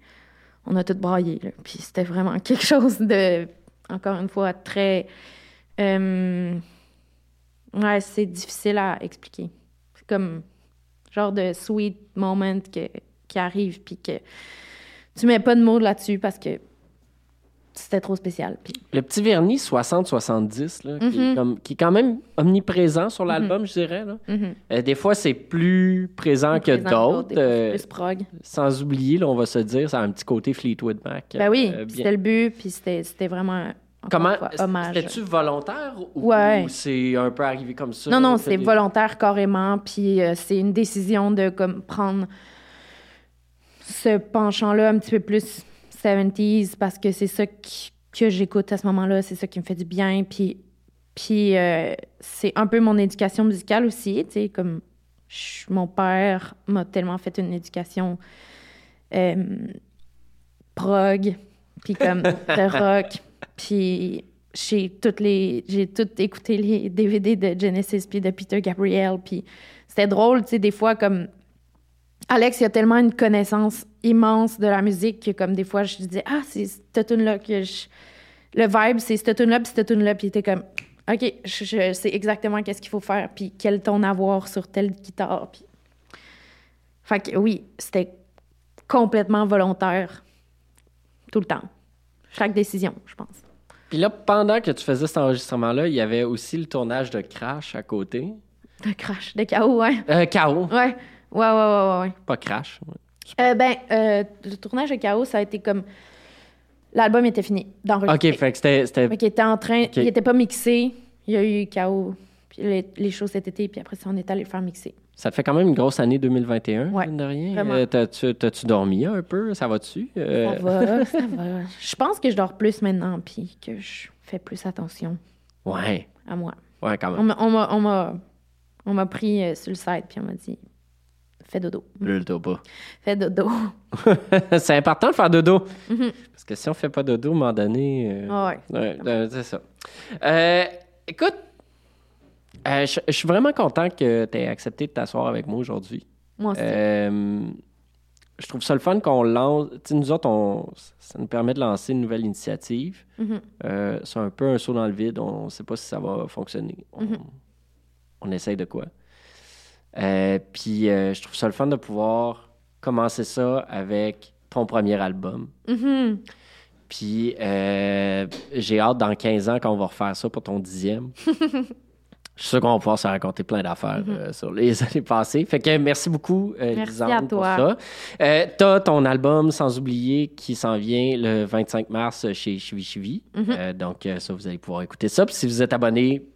on a tout braillé. là. Puis c'était vraiment quelque chose de, encore une fois, très. euh, ouais, c'est difficile à expliquer. C'est comme genre de sweet moment que- qui arrive, puis que tu mets pas de mots là-dessus parce que c'était trop spécial. Puis Le petit vernis 60-70, là, qui, est Mhm. qui est quand même omniprésent sur l'album, je dirais. là. mhm. Euh, des fois, c'est plus présent que d'autres. euh, plus prog. sans oublier, là, on va se dire, ça a un petit côté Fleetwood Mac. Ben oui, euh, c'était le but, puis c'était c'était vraiment Comment. C'était-tu volontaire ou, Ouais. ou c'est un peu arrivé comme ça? Non, non, c'est des- volontaire carrément, puis euh, c'est une décision de comme prendre ce penchant-là un petit peu plus 70s parce que c'est ça qui- que j'écoute à ce moment-là, c'est ça qui me fait du bien, puis puis euh, c'est un peu mon éducation musicale aussi, tu sais, comme je- mon père m'a tellement fait une éducation euh, prog, puis comme de rock, puis j'ai toutes les j'ai tout écouté les DVD de Genesis puis de Peter Gabriel puis c'était drôle tu sais des fois comme Alex il a tellement une connaissance immense de la musique que comme des fois je disais ah c'est cette tune là que je le vibe c'est cette tune là puis cette tune là puis il était comme OK je, je sais exactement qu'est-ce qu'il faut faire puis quel ton avoir sur telle guitare puis fait que oui c'était complètement volontaire tout le temps chaque décision je pense Puis là, pendant que tu faisais cet enregistrement-là, il y avait aussi le tournage de Crash à côté. De crash, de chaos, ouais. Euh, Chaos, Ouais, ouais, ouais, ouais, ouais. pas Crash. Euh, ben, euh, le tournage de chaos, ça a été comme. L'album était fini d'enregistrer. OK, fait que c'était... Fait qu'il était en train. Il était pas mixé. Il y a eu chaos. Puis les, les shows cet été, puis après ça, on est allé le faire mixer. Ça te fait quand même une grosse année 2021, Ouais, mine de rien. Euh, t'as-tu, dormi un peu? Ça va-tu? Euh, Ça va, ça va. Je pense que je dors plus maintenant, puis que je fais plus attention Ouais, à moi. ouais, quand On même. m'a- on m'a pris euh, sur le site, puis on m'a dit fais dodo. Le pas. Fais dodo. c'est important de faire dodo. Mhm. Parce que si on fait pas dodo, à un moment donné. euh, Ah ouais. ouais, euh, c'est ça. Euh, écoute, euh, je je suis vraiment content que tu aies accepté de t'asseoir avec moi aujourd'hui. Moi aussi. Euh, je trouve ça le fun qu'on lance. Tu sais, nous autres, on- ça nous permet de lancer une nouvelle initiative. Mhm. Euh, c'est un peu un saut dans le vide. On ne sait pas si ça va fonctionner. On, Mhm. on essaye de quoi. Euh, puis euh, je trouve ça le fun de pouvoir commencer ça avec ton premier album. Mhm. Puis euh, j'ai hâte dans 15 ans quand on va refaire ça pour ton dixième. Je suis sûr qu'on va pouvoir se raconter plein d'affaires euh, sur les années passées. Fait que merci beaucoup, Merci à pour toi. ça. Euh, T'as ton album, sans oublier, qui s'en vient le 25 mars chez Chivi Chivi. Euh, donc, ça, vous allez pouvoir écouter ça. Puis si vous êtes abonné,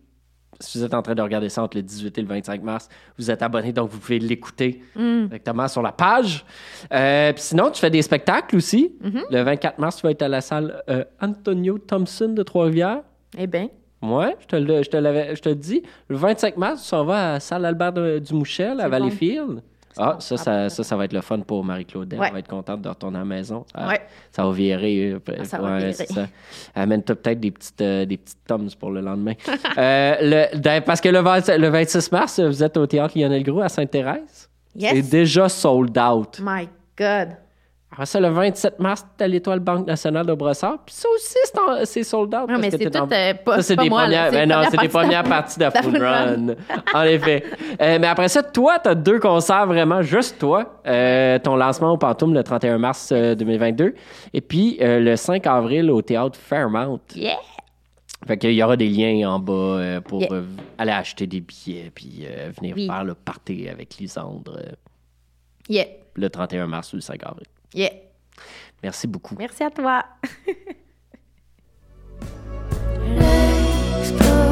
si vous êtes en train de regarder ça entre le 18 et le 25 mars, vous êtes abonné, donc vous pouvez l'écouter Mm. directement sur la page. Euh, puis sinon, tu fais des spectacles aussi. Le 24 mars, tu vas être à la salle euh, Antonio Thompson de Trois-Rivières. Eh bien, Ouais, je te, le, je, te l'avais- je te le dis. Le 25 mars, tu s'en vas à la salle Albert de- Dumouchel à Valleyfield. Bon. Ça, Ah, ça, parfait. ça, ça va être le fun pour Marie-Claude. Ouais. Elle va être contente de retourner à la maison. Ça, Ouais. ça va virer. euh, Ah, ça ouais, va virer. c'est ça. Amène-toi peut-être des petites, euh, des petites toms pour le lendemain. Euh, le- d'ailleurs, parce que le, 20 le 26 mars, vous êtes au théâtre Lionel Gros à Sainte-Thérèse? C'est yes. déjà sold out. My God. Après ça, le 27 mars, t'as l'Étoile Banque nationale de Brossard. Puis ça aussi, c'est sold out. Non, parce mais c'est tout en- euh, pas, ça, c'est des moi, premières, ben non, c'est des premières parties de Full Run. en effet. Euh, mais après ça, toi, tu as deux concerts vraiment, juste toi. Euh, ton lancement au Pantoum le 31 mars euh, 2022. Et puis euh, le 5 avril au théâtre Fairmount. Yeah. Fait qu'il y aura des liens en bas euh, pour Yeah. euh, aller acheter des billets puis euh, venir Oui. faire le party avec Lisandre euh, Yeah. le 31 mars ou le 5 avril. Yeah. Merci beaucoup. Merci à toi.